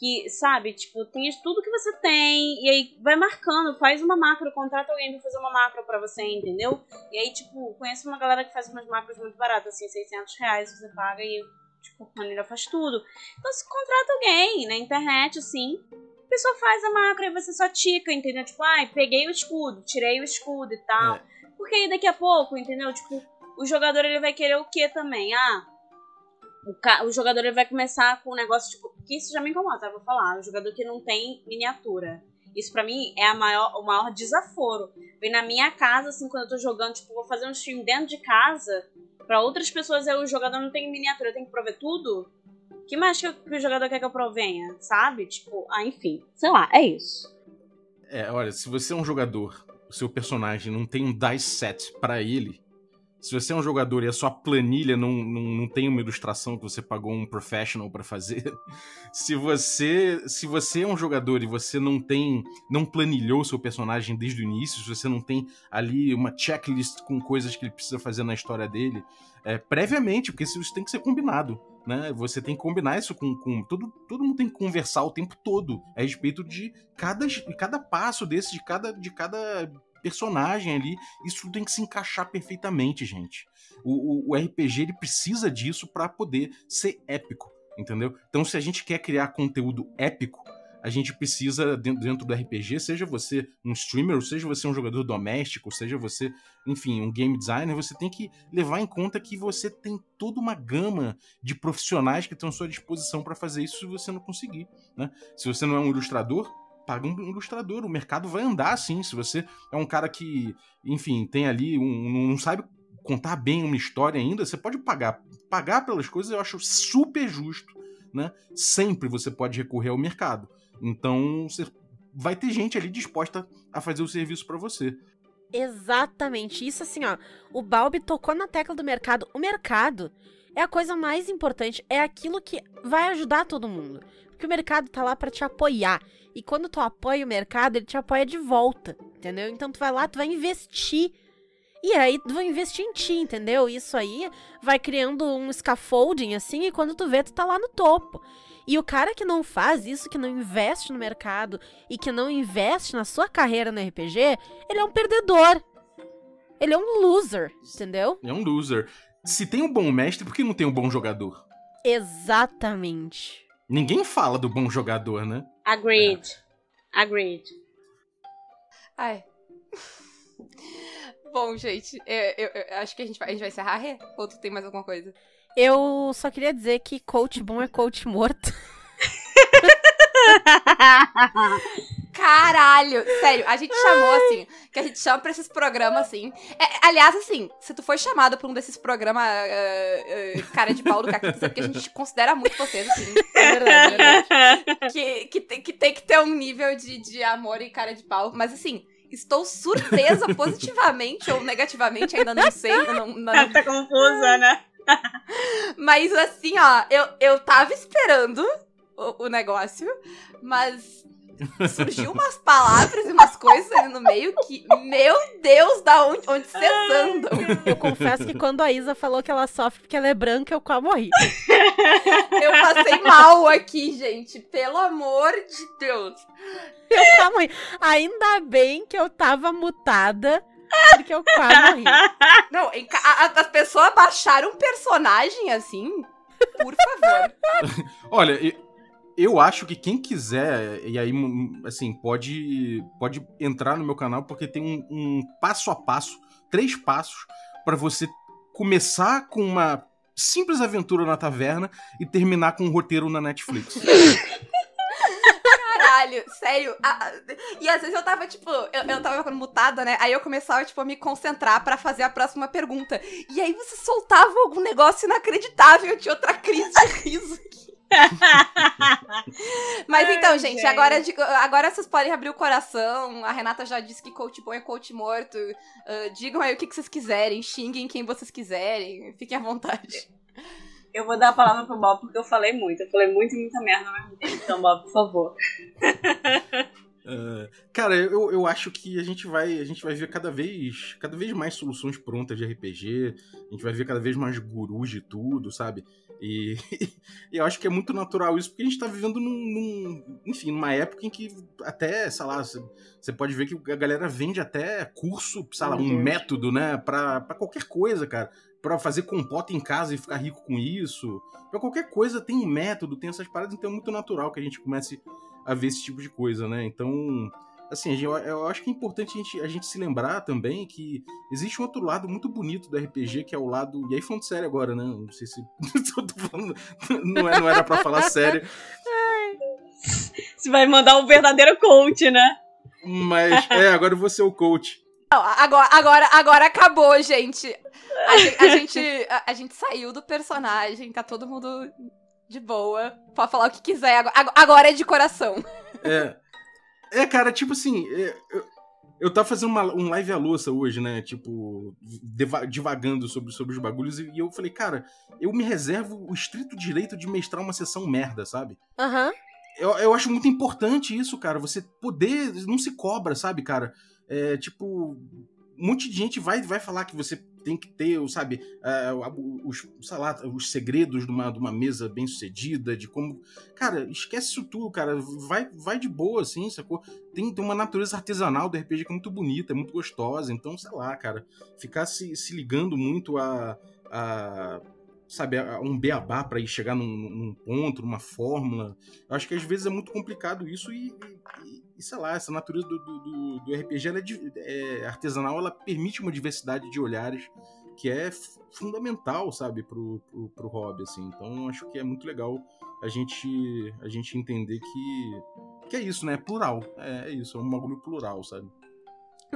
que, sabe, tipo, tem tudo que você tem, e aí vai marcando, faz uma macro, contrata alguém pra fazer uma macro pra você, entendeu? E aí, tipo, conheço uma galera que faz umas macros muito baratas, assim, 600 reais você paga e, tipo, a planilha faz tudo. Então, se contrata alguém na internet, assim, a pessoa faz a macro e você só tica, entendeu? Tipo, ai, peguei o escudo, tirei o escudo e tal. É. Porque aí daqui a pouco, entendeu? Tipo, o jogador ele vai querer o que também? Ah, o, ca... o jogador ele vai começar com um negócio, tipo, que isso já me incomoda, tá? Vou falar. O jogador que não tem miniatura. Isso pra mim é maior, o maior desaforo. Vem na minha casa, assim, quando eu tô jogando, tipo, vou fazer um stream dentro de casa. Pra outras pessoas, eu, o jogador não tem miniatura, eu tenho que prover tudo? que mais que, eu- que o jogador quer que eu provenha? Sabe? Tipo, ah, enfim. Sei lá, é isso. É, olha, se você é um jogador, o seu personagem não tem um dice set pra ele, se você é um jogador e a sua planilha não, não, não tem uma ilustração que você pagou um professional pra fazer, [laughs] se você se você é um jogador e você não tem não planilhou seu personagem desde o início, se você não tem ali uma checklist com coisas que ele precisa fazer na história dele, é, previamente, porque isso tem que ser combinado. Né? Você tem que combinar isso com. com todo, todo mundo tem que conversar o tempo todo a respeito de cada, cada passo desse, de cada, de cada personagem ali. Isso tem que se encaixar perfeitamente, gente. O, o, o RPG ele precisa disso para poder ser épico, entendeu? Então, se a gente quer criar conteúdo épico, a gente precisa, dentro, do RPG, seja você um streamer, seja você um jogador doméstico, seja você, enfim, um game designer, você tem que levar em conta que você tem toda uma gama de profissionais que estão à sua disposição para fazer isso se você não conseguir. Né? Se você não é um ilustrador, paga um ilustrador. O mercado vai andar assim. Se você é um cara que, enfim, tem ali, um, não sabe contar bem uma história ainda, você pode pagar. Pagar pelas coisas eu acho super justo. Né? Sempre você pode recorrer ao mercado. Então, você vai ter gente ali disposta a fazer o serviço para você. Exatamente. Isso assim, ó. O Balbi tocou na tecla do mercado. O mercado é a coisa mais importante, é aquilo que vai ajudar todo mundo. Porque o mercado tá lá para te apoiar. E quando tu apoia o mercado, ele te apoia de volta, entendeu? Então tu vai lá, tu vai investir. E aí tu vai investir em ti, entendeu? Isso aí vai criando um scaffolding assim, e quando tu vê, tu tá lá no topo. E o cara que não faz isso, que não investe no mercado e que não investe na sua carreira no RPG, ele é um perdedor. Ele é um loser, entendeu? É um loser. Se tem um bom mestre, por que não tem um bom jogador? Exatamente. Ninguém fala do bom jogador, né? Agreed. Agreed. Ai. [laughs] Bom, gente, eu, eu- eu acho que a gente vai, a gente vai encerrar? Ou tu tem mais alguma coisa? Eu só queria dizer que coach bom é coach morto. [laughs] Caralho! Sério, a gente chamou assim, que a gente chama pra esses programas assim. É, aliás, assim, se tu foi chamado pra um desses programas eh, eh, cara de pau do Caquita, é porque a gente considera muito vocês, assim. É verdade, é verdade. [laughs] que, que, tem, que tem que ter um nível de, de amor e cara de pau. Mas assim, estou surpresa [laughs] positivamente ou negativamente, ainda não sei. Ainda não, não- tá confusa, né? [laughs] Mas assim, ó, eu, eu tava esperando o, o negócio, mas surgiu umas palavras e umas coisas ali no meio que, meu Deus, da onde, onde vocês andam? Eu confesso que quando a Isa falou que ela sofre porque ela é branca, eu quase morri. [laughs] Eu passei mal aqui, gente. Pelo amor de Deus. Eu quase morri. Ainda bem que eu tava mutada, porque eu quase morri. Não, a- a- as pessoas baixaram um personagem assim. Por favor. Olha, e- eu acho que quem quiser, e aí, hum, assim, pode, pode entrar no meu canal, porque tem um, um passo a passo, três passos, pra você começar com uma simples aventura na taverna e terminar com um roteiro na Netflix. [laughs] Caralho, sério. a- a- e às vezes eu tava, tipo, eu, eu tava mutada, né? Aí eu começava, tipo, a me concentrar pra fazer a próxima pergunta. E aí você soltava algum negócio inacreditável, eu tinha outra crise de riso aqui. [laughs] Mas Ai, então, gente, gente. Agora, agora vocês podem abrir o coração. A Renata já disse que coach bom é coach morto. Ah, digam aí o que, que vocês quiserem, xinguem quem vocês quiserem. Fiquem à vontade. Eu vou dar a palavra pro Bob porque eu falei muito. Eu falei muito e muita merda ao mesmo tempo. Então, Bob, por favor. É, [laughs] cara, eu, eu acho que a gente vai a gente vai ver cada vez cada vez mais soluções prontas de RPG. A gente vai ver cada vez mais gurus de tudo, sabe? E, [laughs] e eu acho que é muito natural isso, porque a gente tá vivendo num, num- enfim, numa época em que até, sei lá, você- pode ver que a galera vende até curso, sei lá, um método, né, pra, pra qualquer coisa, cara. Pra fazer compota em casa e ficar rico com isso. Pra qualquer coisa tem um método, tem essas paradas, então é muito natural que a gente comece a ver esse tipo de coisa, né? Então, assim, eu, eu acho que é importante a gente, a gente se lembrar também que existe um outro lado muito bonito do RPG, que é o lado. E aí, falando sério agora, né? Não sei se. [laughs] eu tô falando, não, é, não era pra falar sério, Você vai mandar o verdadeiro coach, né? mas. É, agora eu vou ser o coach. Não, agora, agora, agora acabou, gente. A, a gente. A, a gente saiu do personagem, tá todo mundo de boa. Pode falar o que quiser. Agora, agora é de coração. É. É, cara, tipo assim. é, eu, eu tava fazendo uma, um live à louça hoje, né? Tipo, deva- divagando sobre, sobre os bagulhos, e, e eu falei, cara, eu me reservo o estrito direito de mestrar uma sessão merda, sabe? Aham. Eu, eu acho muito importante isso, cara. Você poder. Não se cobra, sabe, cara? É, tipo. Um monte de gente vai, vai falar que você tem que ter, sabe, é, os, sei lá, os segredos de uma, de uma mesa bem sucedida, de como. Cara, esquece isso tudo, cara. Vai, vai de boa, assim, sacou? Tem, tem uma natureza artesanal do RPG que é muito bonita, é muito gostosa. Então, sei lá, cara. Ficar se, se ligando muito a. a sabe, um beabá pra ir chegar num, num ponto, numa fórmula. Eu acho que às vezes é muito complicado isso e, e- e, sei lá, essa natureza do, do- do- RPG ela é, é artesanal, ela permite uma diversidade de olhares que é fundamental, sabe, pro, pro, pro hobby, assim. Então, acho que é muito legal a gente, a gente entender que, que é isso, né? É plural. É, é isso, é um bagulho plural, sabe?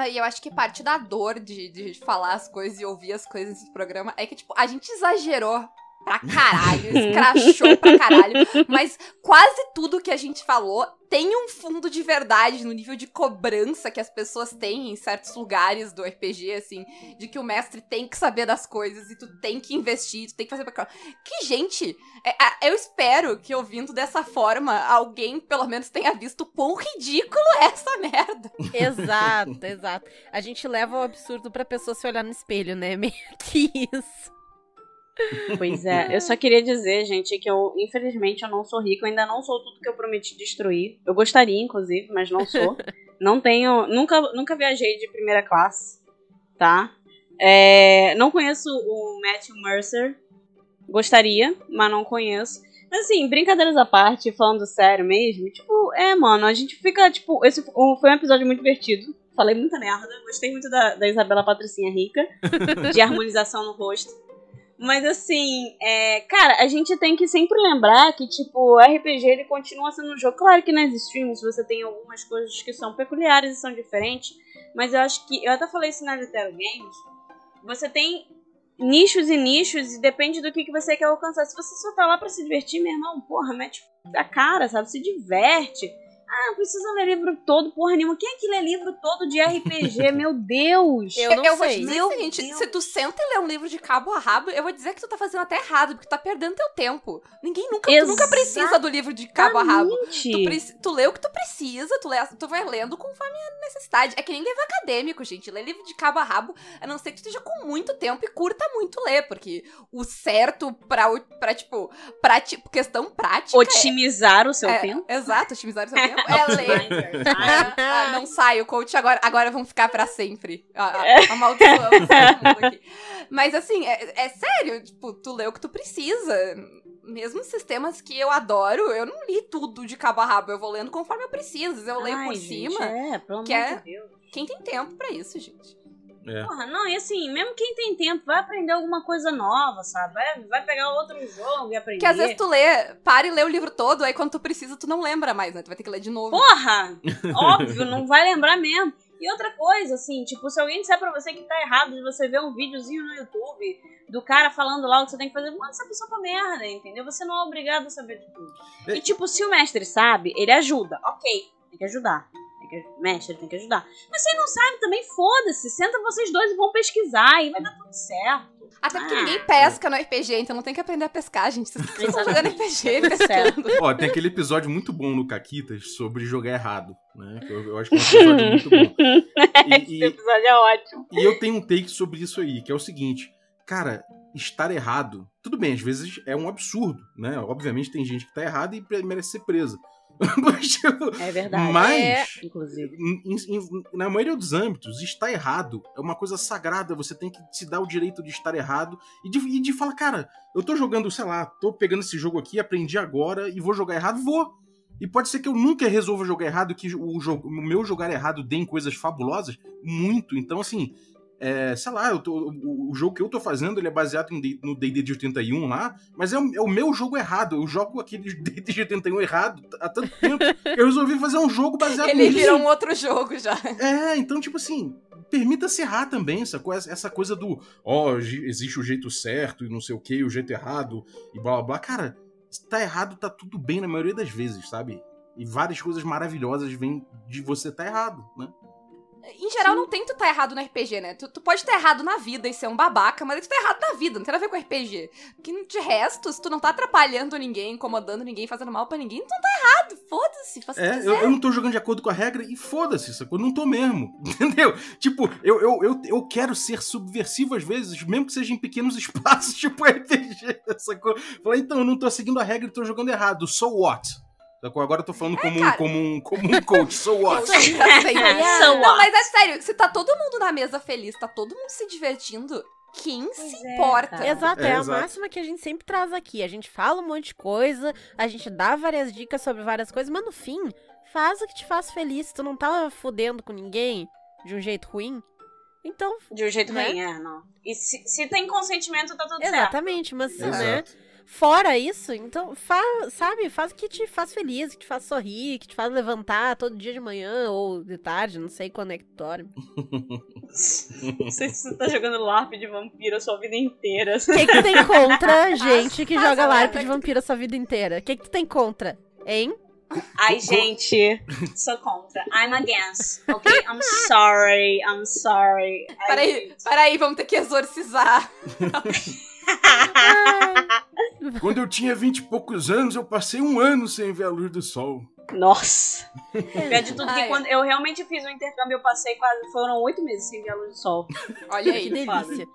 E eu acho que parte da dor de, de falar as coisas e ouvir as coisas nesse programa é que, tipo, a gente exagerou pra caralho, escrachou pra caralho, mas quase tudo que a gente falou tem um fundo de verdade no nível de cobrança que as pessoas têm em certos lugares do RPG, assim, de que o mestre tem que saber das coisas e tu tem que investir, tu tem que fazer pra... Que, gente, é- a- eu espero que ouvindo dessa forma, alguém pelo menos tenha visto o quão ridículo é essa merda. Exato, exato. A gente leva o absurdo pra pessoa se olhar no espelho, né? [laughs] Meio que isso. Pois é, eu só queria dizer, gente, que eu, infelizmente, eu não sou rico, eu ainda não sou tudo que eu prometi destruir. Eu gostaria, inclusive, mas não sou. [laughs] não tenho. Nunca, nunca viajei de primeira classe, tá? É, não conheço o Matthew Mercer. Gostaria, mas não conheço. Mas assim, brincadeiras à parte, falando sério mesmo, tipo, é, mano, a gente fica, tipo, esse foi um episódio muito divertido. Falei muita merda, gostei muito da, da Isabela Patricinha rica, de harmonização no rosto. Mas assim, é, cara, a gente tem que sempre lembrar que, tipo, o RPG ele continua sendo um jogo. Claro que nas streams você tem algumas coisas que são peculiares e são diferentes, mas eu acho que. Eu até falei isso na Litero Games. Você tem nichos e nichos e depende do que, que você quer alcançar. Se você só tá lá pra se divertir, meu irmão, porra, mete a cara, sabe? Se diverte. Ah, não precisa ler livro todo, porra nenhuma. Quem é que lê livro todo de RPG? [laughs] Meu Deus! Eu não eu vou sei. te dizer Meu o seguinte, Deus. se tu senta e lê um livro de cabo a rabo, eu vou dizer que tu tá fazendo até errado, porque tu tá perdendo teu tempo. Ninguém nunca, tu nunca precisa do livro de cabo a rabo. Tu, preci- tu lê o que tu precisa, tu, lê, tu vai lendo conforme a necessidade. É que nem livro acadêmico, gente. Lê livro de cabo a rabo, a não ser que tu esteja com muito tempo e curta muito ler, porque o certo pra, o- pra tipo, pra, tipo, questão prática... Otimizar o seu é, tempo. Exato, otimizar o seu [laughs] tempo. É ler. Ah, não sai, o coach agora, agora vão ficar pra sempre. Amaldiçoamos todo mundo aqui. Mas assim, é, é sério, tipo, tu lê o que tu precisa. Mesmo sistemas que eu adoro, eu não li tudo de cabo a rabo, eu vou lendo conforme eu preciso. Eu leio Ai, por gente, cima. É, pelo que amor é- de Deus. Quem tem tempo pra isso, gente? É. Porra, não, e assim, mesmo quem tem tempo, vai aprender alguma coisa nova, sabe? Vai, vai pegar outro jogo e aprender. Porque às vezes tu lê, para e lê o livro todo, aí quando tu precisa, tu não lembra mais, né? Tu vai ter que ler de novo. Porra! [laughs] Óbvio, não vai lembrar mesmo. E outra coisa, assim, tipo, se alguém disser pra você que tá errado de você ver um videozinho no YouTube do cara falando lá o que você tem que fazer, manda essa pessoa pra merda, entendeu? Você não é obrigado a saber de tudo. E tipo, se o mestre sabe, ele ajuda. Ok, tem que ajudar. Tem que, mestre tem que ajudar. Mas ele não sabe também, foda-se. Senta vocês dois e vão pesquisar e vai dar tudo certo. Até porque Ah. ninguém pesca no RPG, então não tem que aprender a pescar, gente. Vocês estão jogando RPG certo. pescando. Ó, tem aquele episódio muito bom no Caquitas sobre jogar errado, né? Que Eu, eu acho que é um episódio muito bom. [laughs] E, e- episódio é ótimo. e eu tenho um take sobre isso aí, que é o seguinte, cara, estar errado, tudo bem, às vezes é um absurdo, né? Obviamente tem gente que tá errada e merece ser presa. [laughs] Tipo, É verdade. mas É. Inclusive. em- em- na maioria dos âmbitos, estar errado é uma coisa sagrada. Você tem que se dar o direito de estar errado e de, e de falar, cara, eu tô jogando, sei lá, tô pegando esse jogo aqui, aprendi agora e vou jogar errado, vou. E pode ser que eu nunca resolva jogar errado, que o, jogo, o meu jogar errado dê em coisas fabulosas, muito. Então, assim, é, sei lá, tô- o, o jogo que eu tô fazendo ele é baseado em no D&D de 81 lá, mas é o, é o meu jogo errado. Eu jogo aquele D&D de [laughs] 81 errado há tanto tempo. eu resolvi fazer um jogo baseado Ele nisso. virou um outro jogo já. É, então, tipo assim, permita-se errar também, essa coisa, essa coisa do, ó, gi- existe o jeito certo e não sei o que, o jeito errado e blá blá blá. Cara, se tá errado, tá tudo bem na maioria das vezes, sabe? E várias coisas maravilhosas vêm de você tá errado, né? Em geral, não tem tu tá errado no RPG, né? Tu, tu pode estar errado na vida e ser um babaca, mas tu tá errado na vida, não tem nada a ver com RPG. Porque de resto, se tu não tá atrapalhando ninguém, incomodando ninguém, fazendo mal pra ninguém, tu não tá errado. Foda-se, faz que É, eu, eu não tô jogando de acordo com a regra e foda-se, sacou? Não tô mesmo, [laughs] entendeu? Tipo, eu, eu, eu, eu quero ser subversivo às vezes, mesmo que seja em pequenos [laughs] espaços, tipo RPG, sacou? Falar, então, eu não tô seguindo a regra e tô jogando errado, so what? Agora eu tô falando como, um, como, um, como um coach, so [laughs] what? [laughs] So Não, what? mas é sério, se tá todo mundo na mesa feliz, tá todo mundo se divertindo, quem se Pois é, importa? cara. Exato, é, É, a exato. máxima que a gente sempre traz aqui. A gente fala um monte de coisa, a gente dá várias dicas sobre várias coisas, mas no fim, faz o que te faz feliz. Tu não tá fudendo com ninguém de um jeito ruim. Então, De um jeito Né? ruim, é, não. E se, se tem consentimento, tá tudo certo. exatamente, mas né? Fora isso, então, fa sabe, faz o que te faz feliz, que te faz sorrir, que te faz levantar todo dia de manhã ou de tarde, não sei quando é que tu dorme. Não sei se você tá jogando LARP de vampiro a sua vida inteira. O que, que tu tem contra [laughs] gente que faz joga LARP de vampiro a sua vida inteira? O que, que tu tem contra? Hein? Ai, gente, sou contra. I'm against. Ok? I'm sorry. I'm sorry. I Peraí, peraí, vamos ter que exorcizar. [laughs] Quando eu tinha vinte e poucos anos, eu passei um ano sem ver a luz do sol. Nossa. [laughs] Pior de tudo Ai. que quando eu realmente fiz o intercâmbio, eu passei quase. Foram oito meses sem ver a luz do sol. Olha [laughs] Que aí. delícia.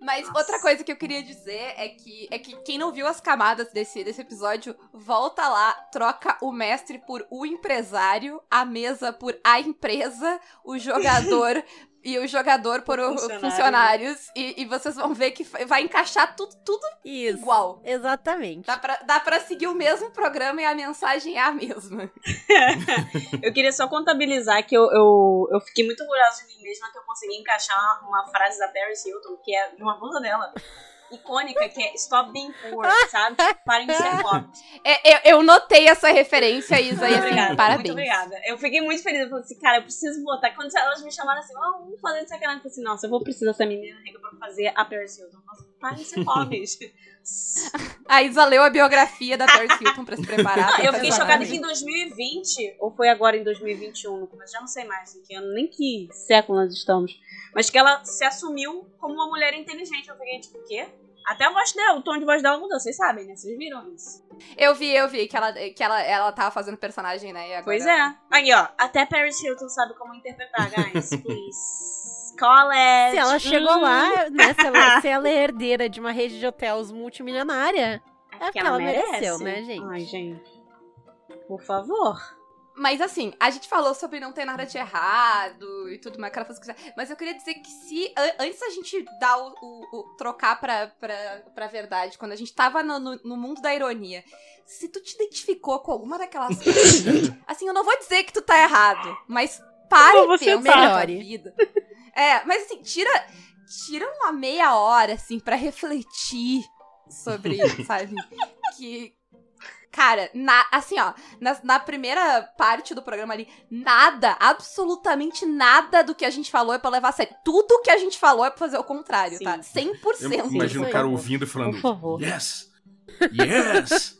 Mas Nossa. outra coisa que eu queria dizer é que, é que quem não viu as camadas desse, desse episódio, volta lá, troca o mestre por o empresário, a mesa por a empresa, o [laughs] jogador e o jogador por o, Funcionário. funcionários. E, e vocês vão ver que vai encaixar tudo, tudo Isso. igual. Exatamente. Dá pra, dá pra seguir o mesmo programa e a mensagem é a mesma. [laughs] Eu queria só contabilizar que eu, eu, eu fiquei muito orgulhosa de mim mesma que eu consegui encaixar uma frase da Paris Hilton, que é de uma blusa dela. Icônica, que é Stop being poor, [laughs] sabe? Parem de ser pobres. É, eu, eu notei essa referência, Isa, e Muito assim, obrigada, parabéns. Muito obrigada. Eu fiquei muito feliz. Eu falei assim, cara, eu preciso botar. Quando elas me chamaram assim, oh, vamos fazer de sacanagem. Eu falei assim, nossa, eu vou precisar dessa menina rica pra fazer a Paris Hilton. Eu ser pobres. A Isa leu a biografia da Paris Hilton pra se preparar. Não, eu fiquei chocada que em 2020, ou foi agora em 2021, no começo, já não sei mais em que ano, nem que século nós estamos, mas que ela se assumiu como uma mulher inteligente. Eu fiquei tipo, o quê? Até a voz dela, o tom de voz dela mudou, vocês sabem, né? Vocês viram isso. Eu vi, eu vi que ela, que ela, ela tava fazendo personagem, né? Agora... Pois é. Aí, ó, até Paris Hilton sabe como interpretar, guys. [laughs] Please. College. Se ela chegou Hum, lá, né? Se ela, [laughs] se ela é herdeira de uma rede de hotéis multimilionária, é porque porque ela mereceu, né, gente? Ai, gente. Por favor. Mas assim, a gente falou sobre não ter nada de errado e tudo mais, aquela coisa que- Mas eu queria dizer que se. an- Antes da gente dar o. o- o- trocar pra, pra, pra verdade, quando a gente tava no, no, no mundo da ironia, se tu te identificou com alguma daquelas [laughs] coisas. assim, eu não vou dizer que tu tá errado, mas pare e pensa tá. Melhore. vida. É, mas assim, tira. Tira uma meia hora, assim, pra refletir sobre, [laughs] sabe? Que. Cara, na, assim, ó, na, na primeira parte do programa ali, nada, absolutamente nada do que a gente falou é pra levar a sério. Tudo que a gente falou é pra fazer o contrário, Sim. tá? 100%. Eu imagino o cara ouvindo e falando: Por favor. Yes! Yes!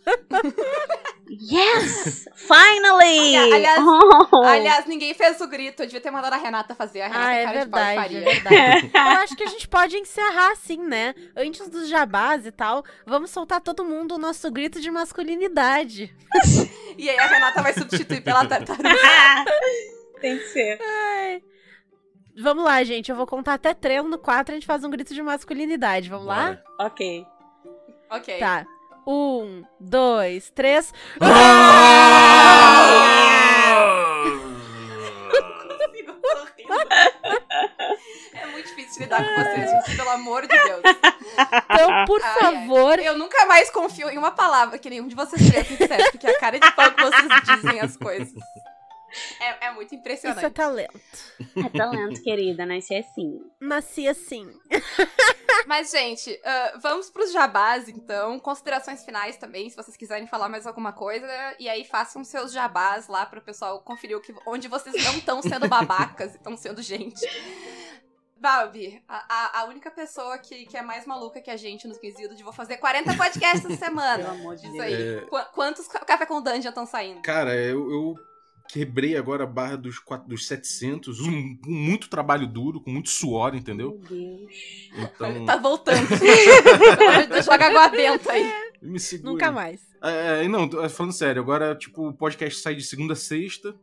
Yes! Finally! Olha, aliás- Oh. Aliás, ninguém fez o grito. Eu devia ter mandado a Renata fazer. A Renata Ah, é cara de pau verdade, é faria. verdade. [laughs] Eu acho que a gente pode encerrar assim, né? Antes dos jabás e tal, vamos soltar todo mundo o nosso grito de masculinidade. E aí a Renata vai substituir pela tartaruga. [laughs] Tem que ser. Vamos lá, gente. Eu vou contar até três no quatro, a gente faz um grito de masculinidade. Vamos lá? Bora. Ok. ok. Tá. Um, dois, três. Rindo. É muito difícil lidar com vocês, gente. Pelo amor de Deus. Então, por Ai, ai. favor, Eu nunca mais confio em uma palavra que nenhum de vocês três me disser, porque a cara de pau que vocês dizem as coisas. É, é muito isso é impressionante. talento. É talento, querida, nasci assim. Nasci assim. Mas, gente, ah, vamos pros jabás, então. Considerações finais também, se vocês quiserem falar mais alguma coisa. E aí façam seus jabás lá pro pessoal conferir o que, onde vocês não estão sendo babacas e estão sendo gente. Balbi, a, a, única pessoa que, que é mais maluca que a gente nos quesitos de vou fazer 40 podcasts [laughs] essa Pelo semana. amor de Diz Deus. aí. É. Qu- quantos ca- café com dungeon estão saindo? Cara, eu, eu quebrei agora a barra dos, quatro, dos 700, um- com muito trabalho duro, com muito suor, entendeu? Meu Deus. Então, Tá voltando. [laughs] Joga água benta aí. me segura. Nunca mais. É, é, não, tô- falando sério, agora, tipo, o podcast sai de segunda a sexta.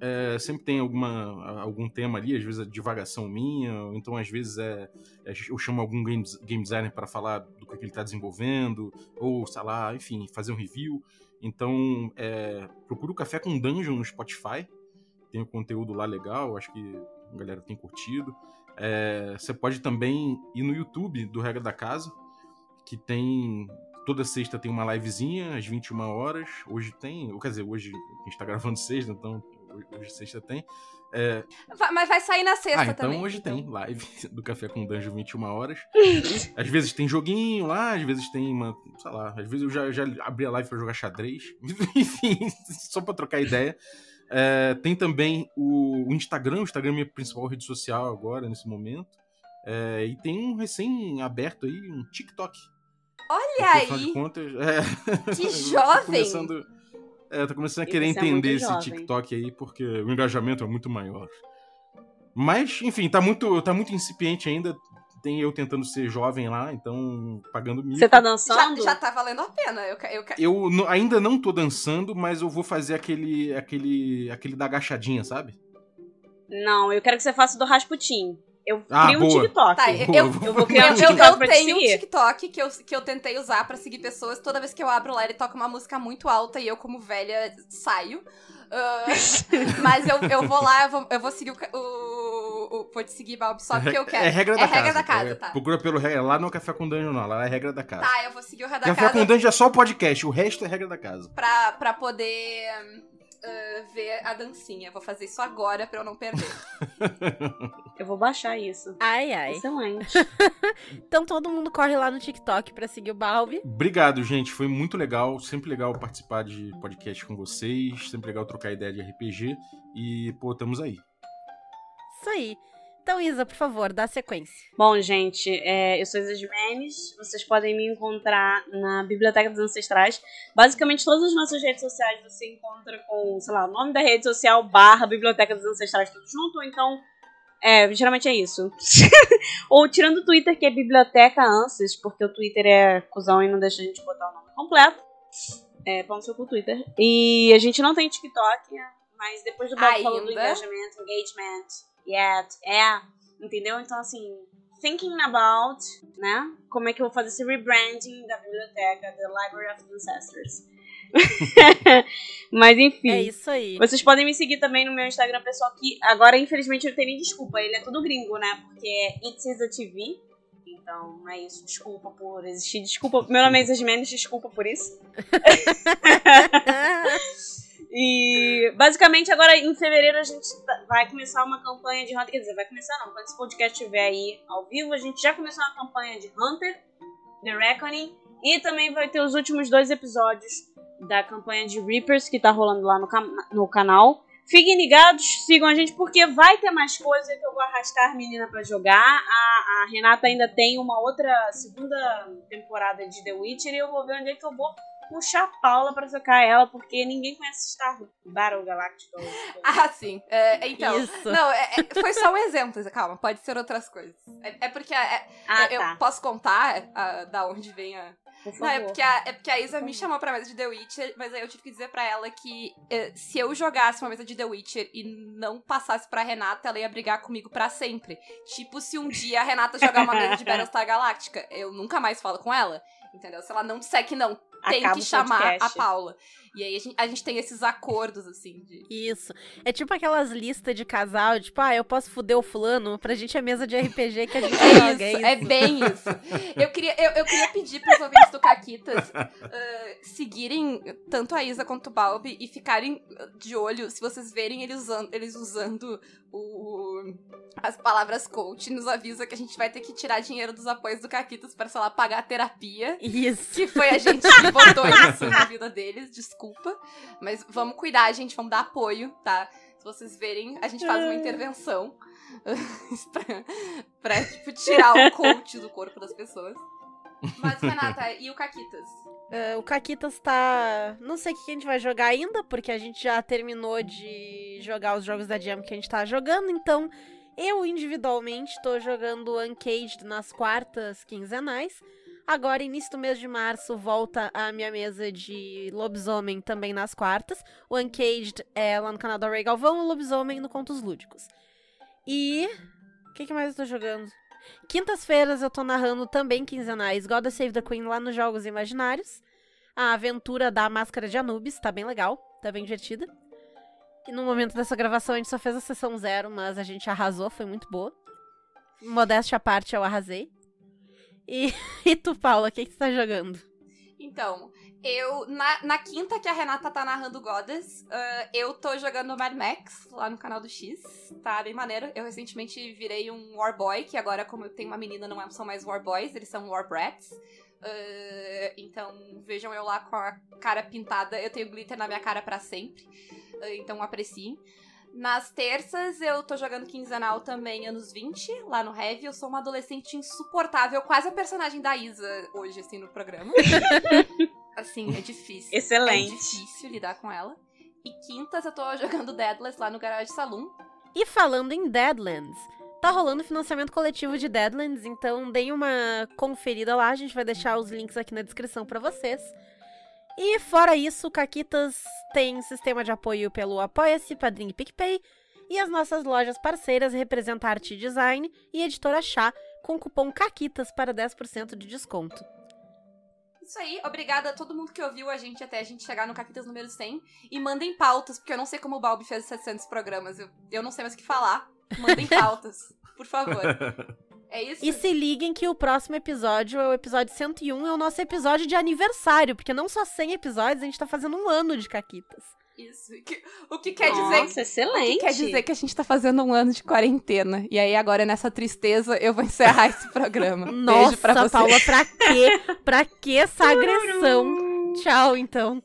é, sempre tem alguma, algum tema ali, às vezes é divagação minha, ou então às vezes é, é- eu chamo algum game, game designer para falar do que ele tá desenvolvendo, ou sei lá, enfim, fazer um review. Então, é, procura o Café com Dungeon no Spotify, tem o conteúdo lá legal, acho que a galera tem curtido. É, você pode também ir no YouTube do Regra da Casa, que tem Toda sexta tem uma livezinha às 21 horas. Hoje tem, quer dizer, hoje a gente tá gravando sexta, então hoje sexta tem. É, Mas vai sair na sexta ah, então também. hoje tem live [laughs] do Café com Dungeon 21 horas. às vezes tem joguinho lá, às vezes tem uma, sei lá, às vezes eu já, já abri a live pra jogar xadrez. [laughs] Enfim, só pra trocar ideia. É, tem também o, o Instagram, o Instagram é a minha principal rede social agora, nesse momento. É, e tem um recém-aberto aí, um TikTok. Olha Porque, aí. contas, é, Que [laughs] jovem! Começando, é, eu tô começando a querer é entender esse jovem. TikTok aí, porque o engajamento é muito maior. Mas, enfim, tá muito, tá muito incipiente ainda. Tem eu tentando ser jovem lá, então pagando mico. Você tá Já, dançando? já tá valendo a pena. Eu, eu, Eu no- ainda não tô dançando, mas eu vou fazer aquele, aquele, aquele da agachadinha, sabe? Não, eu quero que você faça do Rasputin. Eu Ah, crio um boa. TikTok. Tá, Boa, eu- vou- eu vou [laughs] criar um Eu, eu, TikTok eu pra te tenho um seguir. TikTok que eu, que eu tentei usar pra seguir pessoas. Toda vez que eu abro lá, ele toca uma música muito alta e eu, como velha, saio. Ah, [laughs] mas eu, eu vou lá, eu vou, eu vou seguir o, o, te seguir, Balbi, só porque eu quero. É regra da é casa. regra da casa, É, tá. Procura pelo regra. Lá não é Café com Dungeon, não. Lá é regra da casa. Tá, eu vou seguir o Reda Café Casa com Dungeon é só o podcast, o resto é regra da casa. pra, pra poder ah, ver a dancinha. Vou fazer isso agora pra eu não perder. [laughs] Eu vou baixar isso. Ai, ai. Excelente. [laughs] Então todo mundo corre lá no TikTok pra seguir o Balbi. Obrigado, gente. Foi muito legal. Sempre legal participar de podcast com vocês. Sempre legal trocar ideia de RPG. E, pô, estamos aí. Isso aí. Então, Isa, por favor, dá sequência. Bom, gente, é, eu sou Isa Jimenez. Vocês podem me encontrar na Biblioteca dos Ancestrais. Basicamente, todas as nossas redes sociais você encontra com, sei lá, o nome da rede social barra Biblioteca dos Ancestrais tudo junto, ou então. É, geralmente é isso. [laughs] ou tirando o Twitter, que é Biblioteca Ansys, porque o Twitter é cuzão e não deixa a gente botar o nome completo. É, no seu cu, Twitter. E a gente não tem TikTok, mas depois do Bob falou do engajamento, engagement, yet, é, entendeu? Então, assim, thinking about, né? Como é que eu vou fazer esse rebranding da biblioteca, The Library of the Ancestors. [laughs] Mas enfim. É isso aí. Vocês podem me seguir também no meu Instagram pessoal, que agora, infelizmente, não tem nem desculpa. Ele é tudo gringo, né? Porque é It's Isa TV. Então, é isso. Desculpa por existir. Desculpa. Meu nome é Isa Jimenez, desculpa por isso. [laughs] E basicamente agora em fevereiro a gente tá- vai começar uma campanha de Hunter. Quer dizer, vai começar não. Quando esse podcast estiver aí ao vivo, a gente já começou uma campanha de Hunter, The Reckoning. E também vai ter os últimos dois episódios da campanha de Reapers que tá rolando lá no, no canal. Fiquem ligados, sigam a gente, porque vai ter mais coisa que eu vou arrastar a menina para jogar. A, a, Renata ainda tem uma outra segunda temporada de The Witcher e eu vou ver onde é que eu vou puxar a Paula pra tocar ela, porque ninguém conhece Star Battle Galactica. ah, sim. É, então. Isso. Não, é, é, foi só um exemplo. Calma, pode ser outras coisas. É, é porque é, ah, eu tá. posso contar a, da onde vem a, não, é porque, a, é porque a Isa me chamou pra mesa de The Witcher, mas aí eu tive que dizer pra ela que eh, se eu jogasse uma mesa de The Witcher e não passasse pra Renata, ela ia brigar comigo pra sempre. Tipo, se um dia a Renata jogar uma mesa de [laughs] Battlestar Galactica, eu nunca mais falo com ela. Entendeu? Se ela não disser que não, tem que chamar a Paula. E aí a gente, a gente, tem esses acordos, assim. De... Isso. É tipo aquelas listas de casal, tipo, ah, eu posso fuder o fulano, pra gente é mesa de RPG que a gente é [laughs] joga. Isso, é, isso. é bem isso. Eu queria, eu, eu queria pedir pros ouvintes do Caquitas uh, seguirem tanto a Isa quanto o Balbi e ficarem de olho se vocês verem eles usando, eles usando o, as palavras coach, nos avisa que a gente vai ter que tirar dinheiro dos apoios do Caquitas pra, sei lá, pagar a terapia. Isso. Que foi a gente que botou isso na vida deles, desculpa desculpa. Mas vamos cuidar, gente, vamos dar apoio, tá? Se vocês verem, a gente faz uma intervenção [laughs] pra, pra tipo, tirar o coach do corpo das pessoas. Mas, Renata, e o Caquitas? Uh, o Caquitas tá. Não sei o que a gente vai jogar ainda, porque a gente já terminou de jogar os jogos da Jam que a gente tá jogando, então eu individualmente tô jogando Uncaged nas quartas quinzenais. Agora, início do mês de março, volta a minha mesa de lobisomem também nas quartas. O Uncaged é lá no canal da Ray Galvão, o lobisomem no Contos Lúdicos. E. O que, que mais eu tô jogando? Quintas-feiras eu tô narrando também quinzenais God Save the Queen lá nos Jogos Imaginários. A aventura da Máscara de Anubis, tá bem legal, tá bem divertida. E no momento dessa gravação a gente só fez a sessão zero, mas a gente arrasou, foi muito boa. Modéstia à parte, eu arrasei. E, [laughs] e tu, Paula, o que, você tá jogando? Então, eu. Na, na quinta que a Renata tá narrando Goddess, uh, eu tô jogando Mad Max lá no canal do X. Tá bem maneiro. Eu recentemente virei um Warboy, que agora, como eu tenho uma menina, não é, são mais Warboys, eles são Warbrats. Uh, então, vejam eu lá com a cara pintada. Eu tenho glitter na minha cara para sempre. Uh, então, apreciem. Nas terças eu tô jogando quinzenal também, anos 20, lá no Heavy. Eu sou uma adolescente insuportável, quase a personagem da Isa hoje, assim, no programa. [laughs] assim, é difícil. Excelente. É difícil lidar com ela. E quintas eu tô [laughs] jogando Deadlands lá no Garage Saloon. E falando em Deadlands, tá rolando financiamento coletivo de Deadlands, então deem uma conferida lá, a gente vai deixar os links aqui na descrição para vocês. E fora isso, Caquitas tem sistema de apoio pelo Apoia-se, Padrim e PicPay. E as nossas lojas parceiras representam Arte Design e Editora Chá, com cupom CAQUITAS para 10% de desconto. Isso aí, obrigada a todo mundo que ouviu a gente até a gente chegar no Caquitas número 100. E mandem pautas, porque eu não sei como o Balbi fez 700 programas, eu, eu não sei mais o que falar. Mandem [laughs] pautas, por favor. [laughs] É isso? E se liguem que o próximo episódio, é o episódio 101, é o nosso episódio de aniversário, porque não só 100 episódios, a gente tá fazendo um ano de Caquitas. Isso. O que quer Nossa, dizer. excelente. O que quer dizer que a gente tá fazendo um ano de quarentena. E aí, agora, nessa tristeza, eu vou encerrar esse programa. Nossa, [laughs] Beijo pra você. Paula, pra quê? Pra que essa [laughs] agressão? Tchau, então.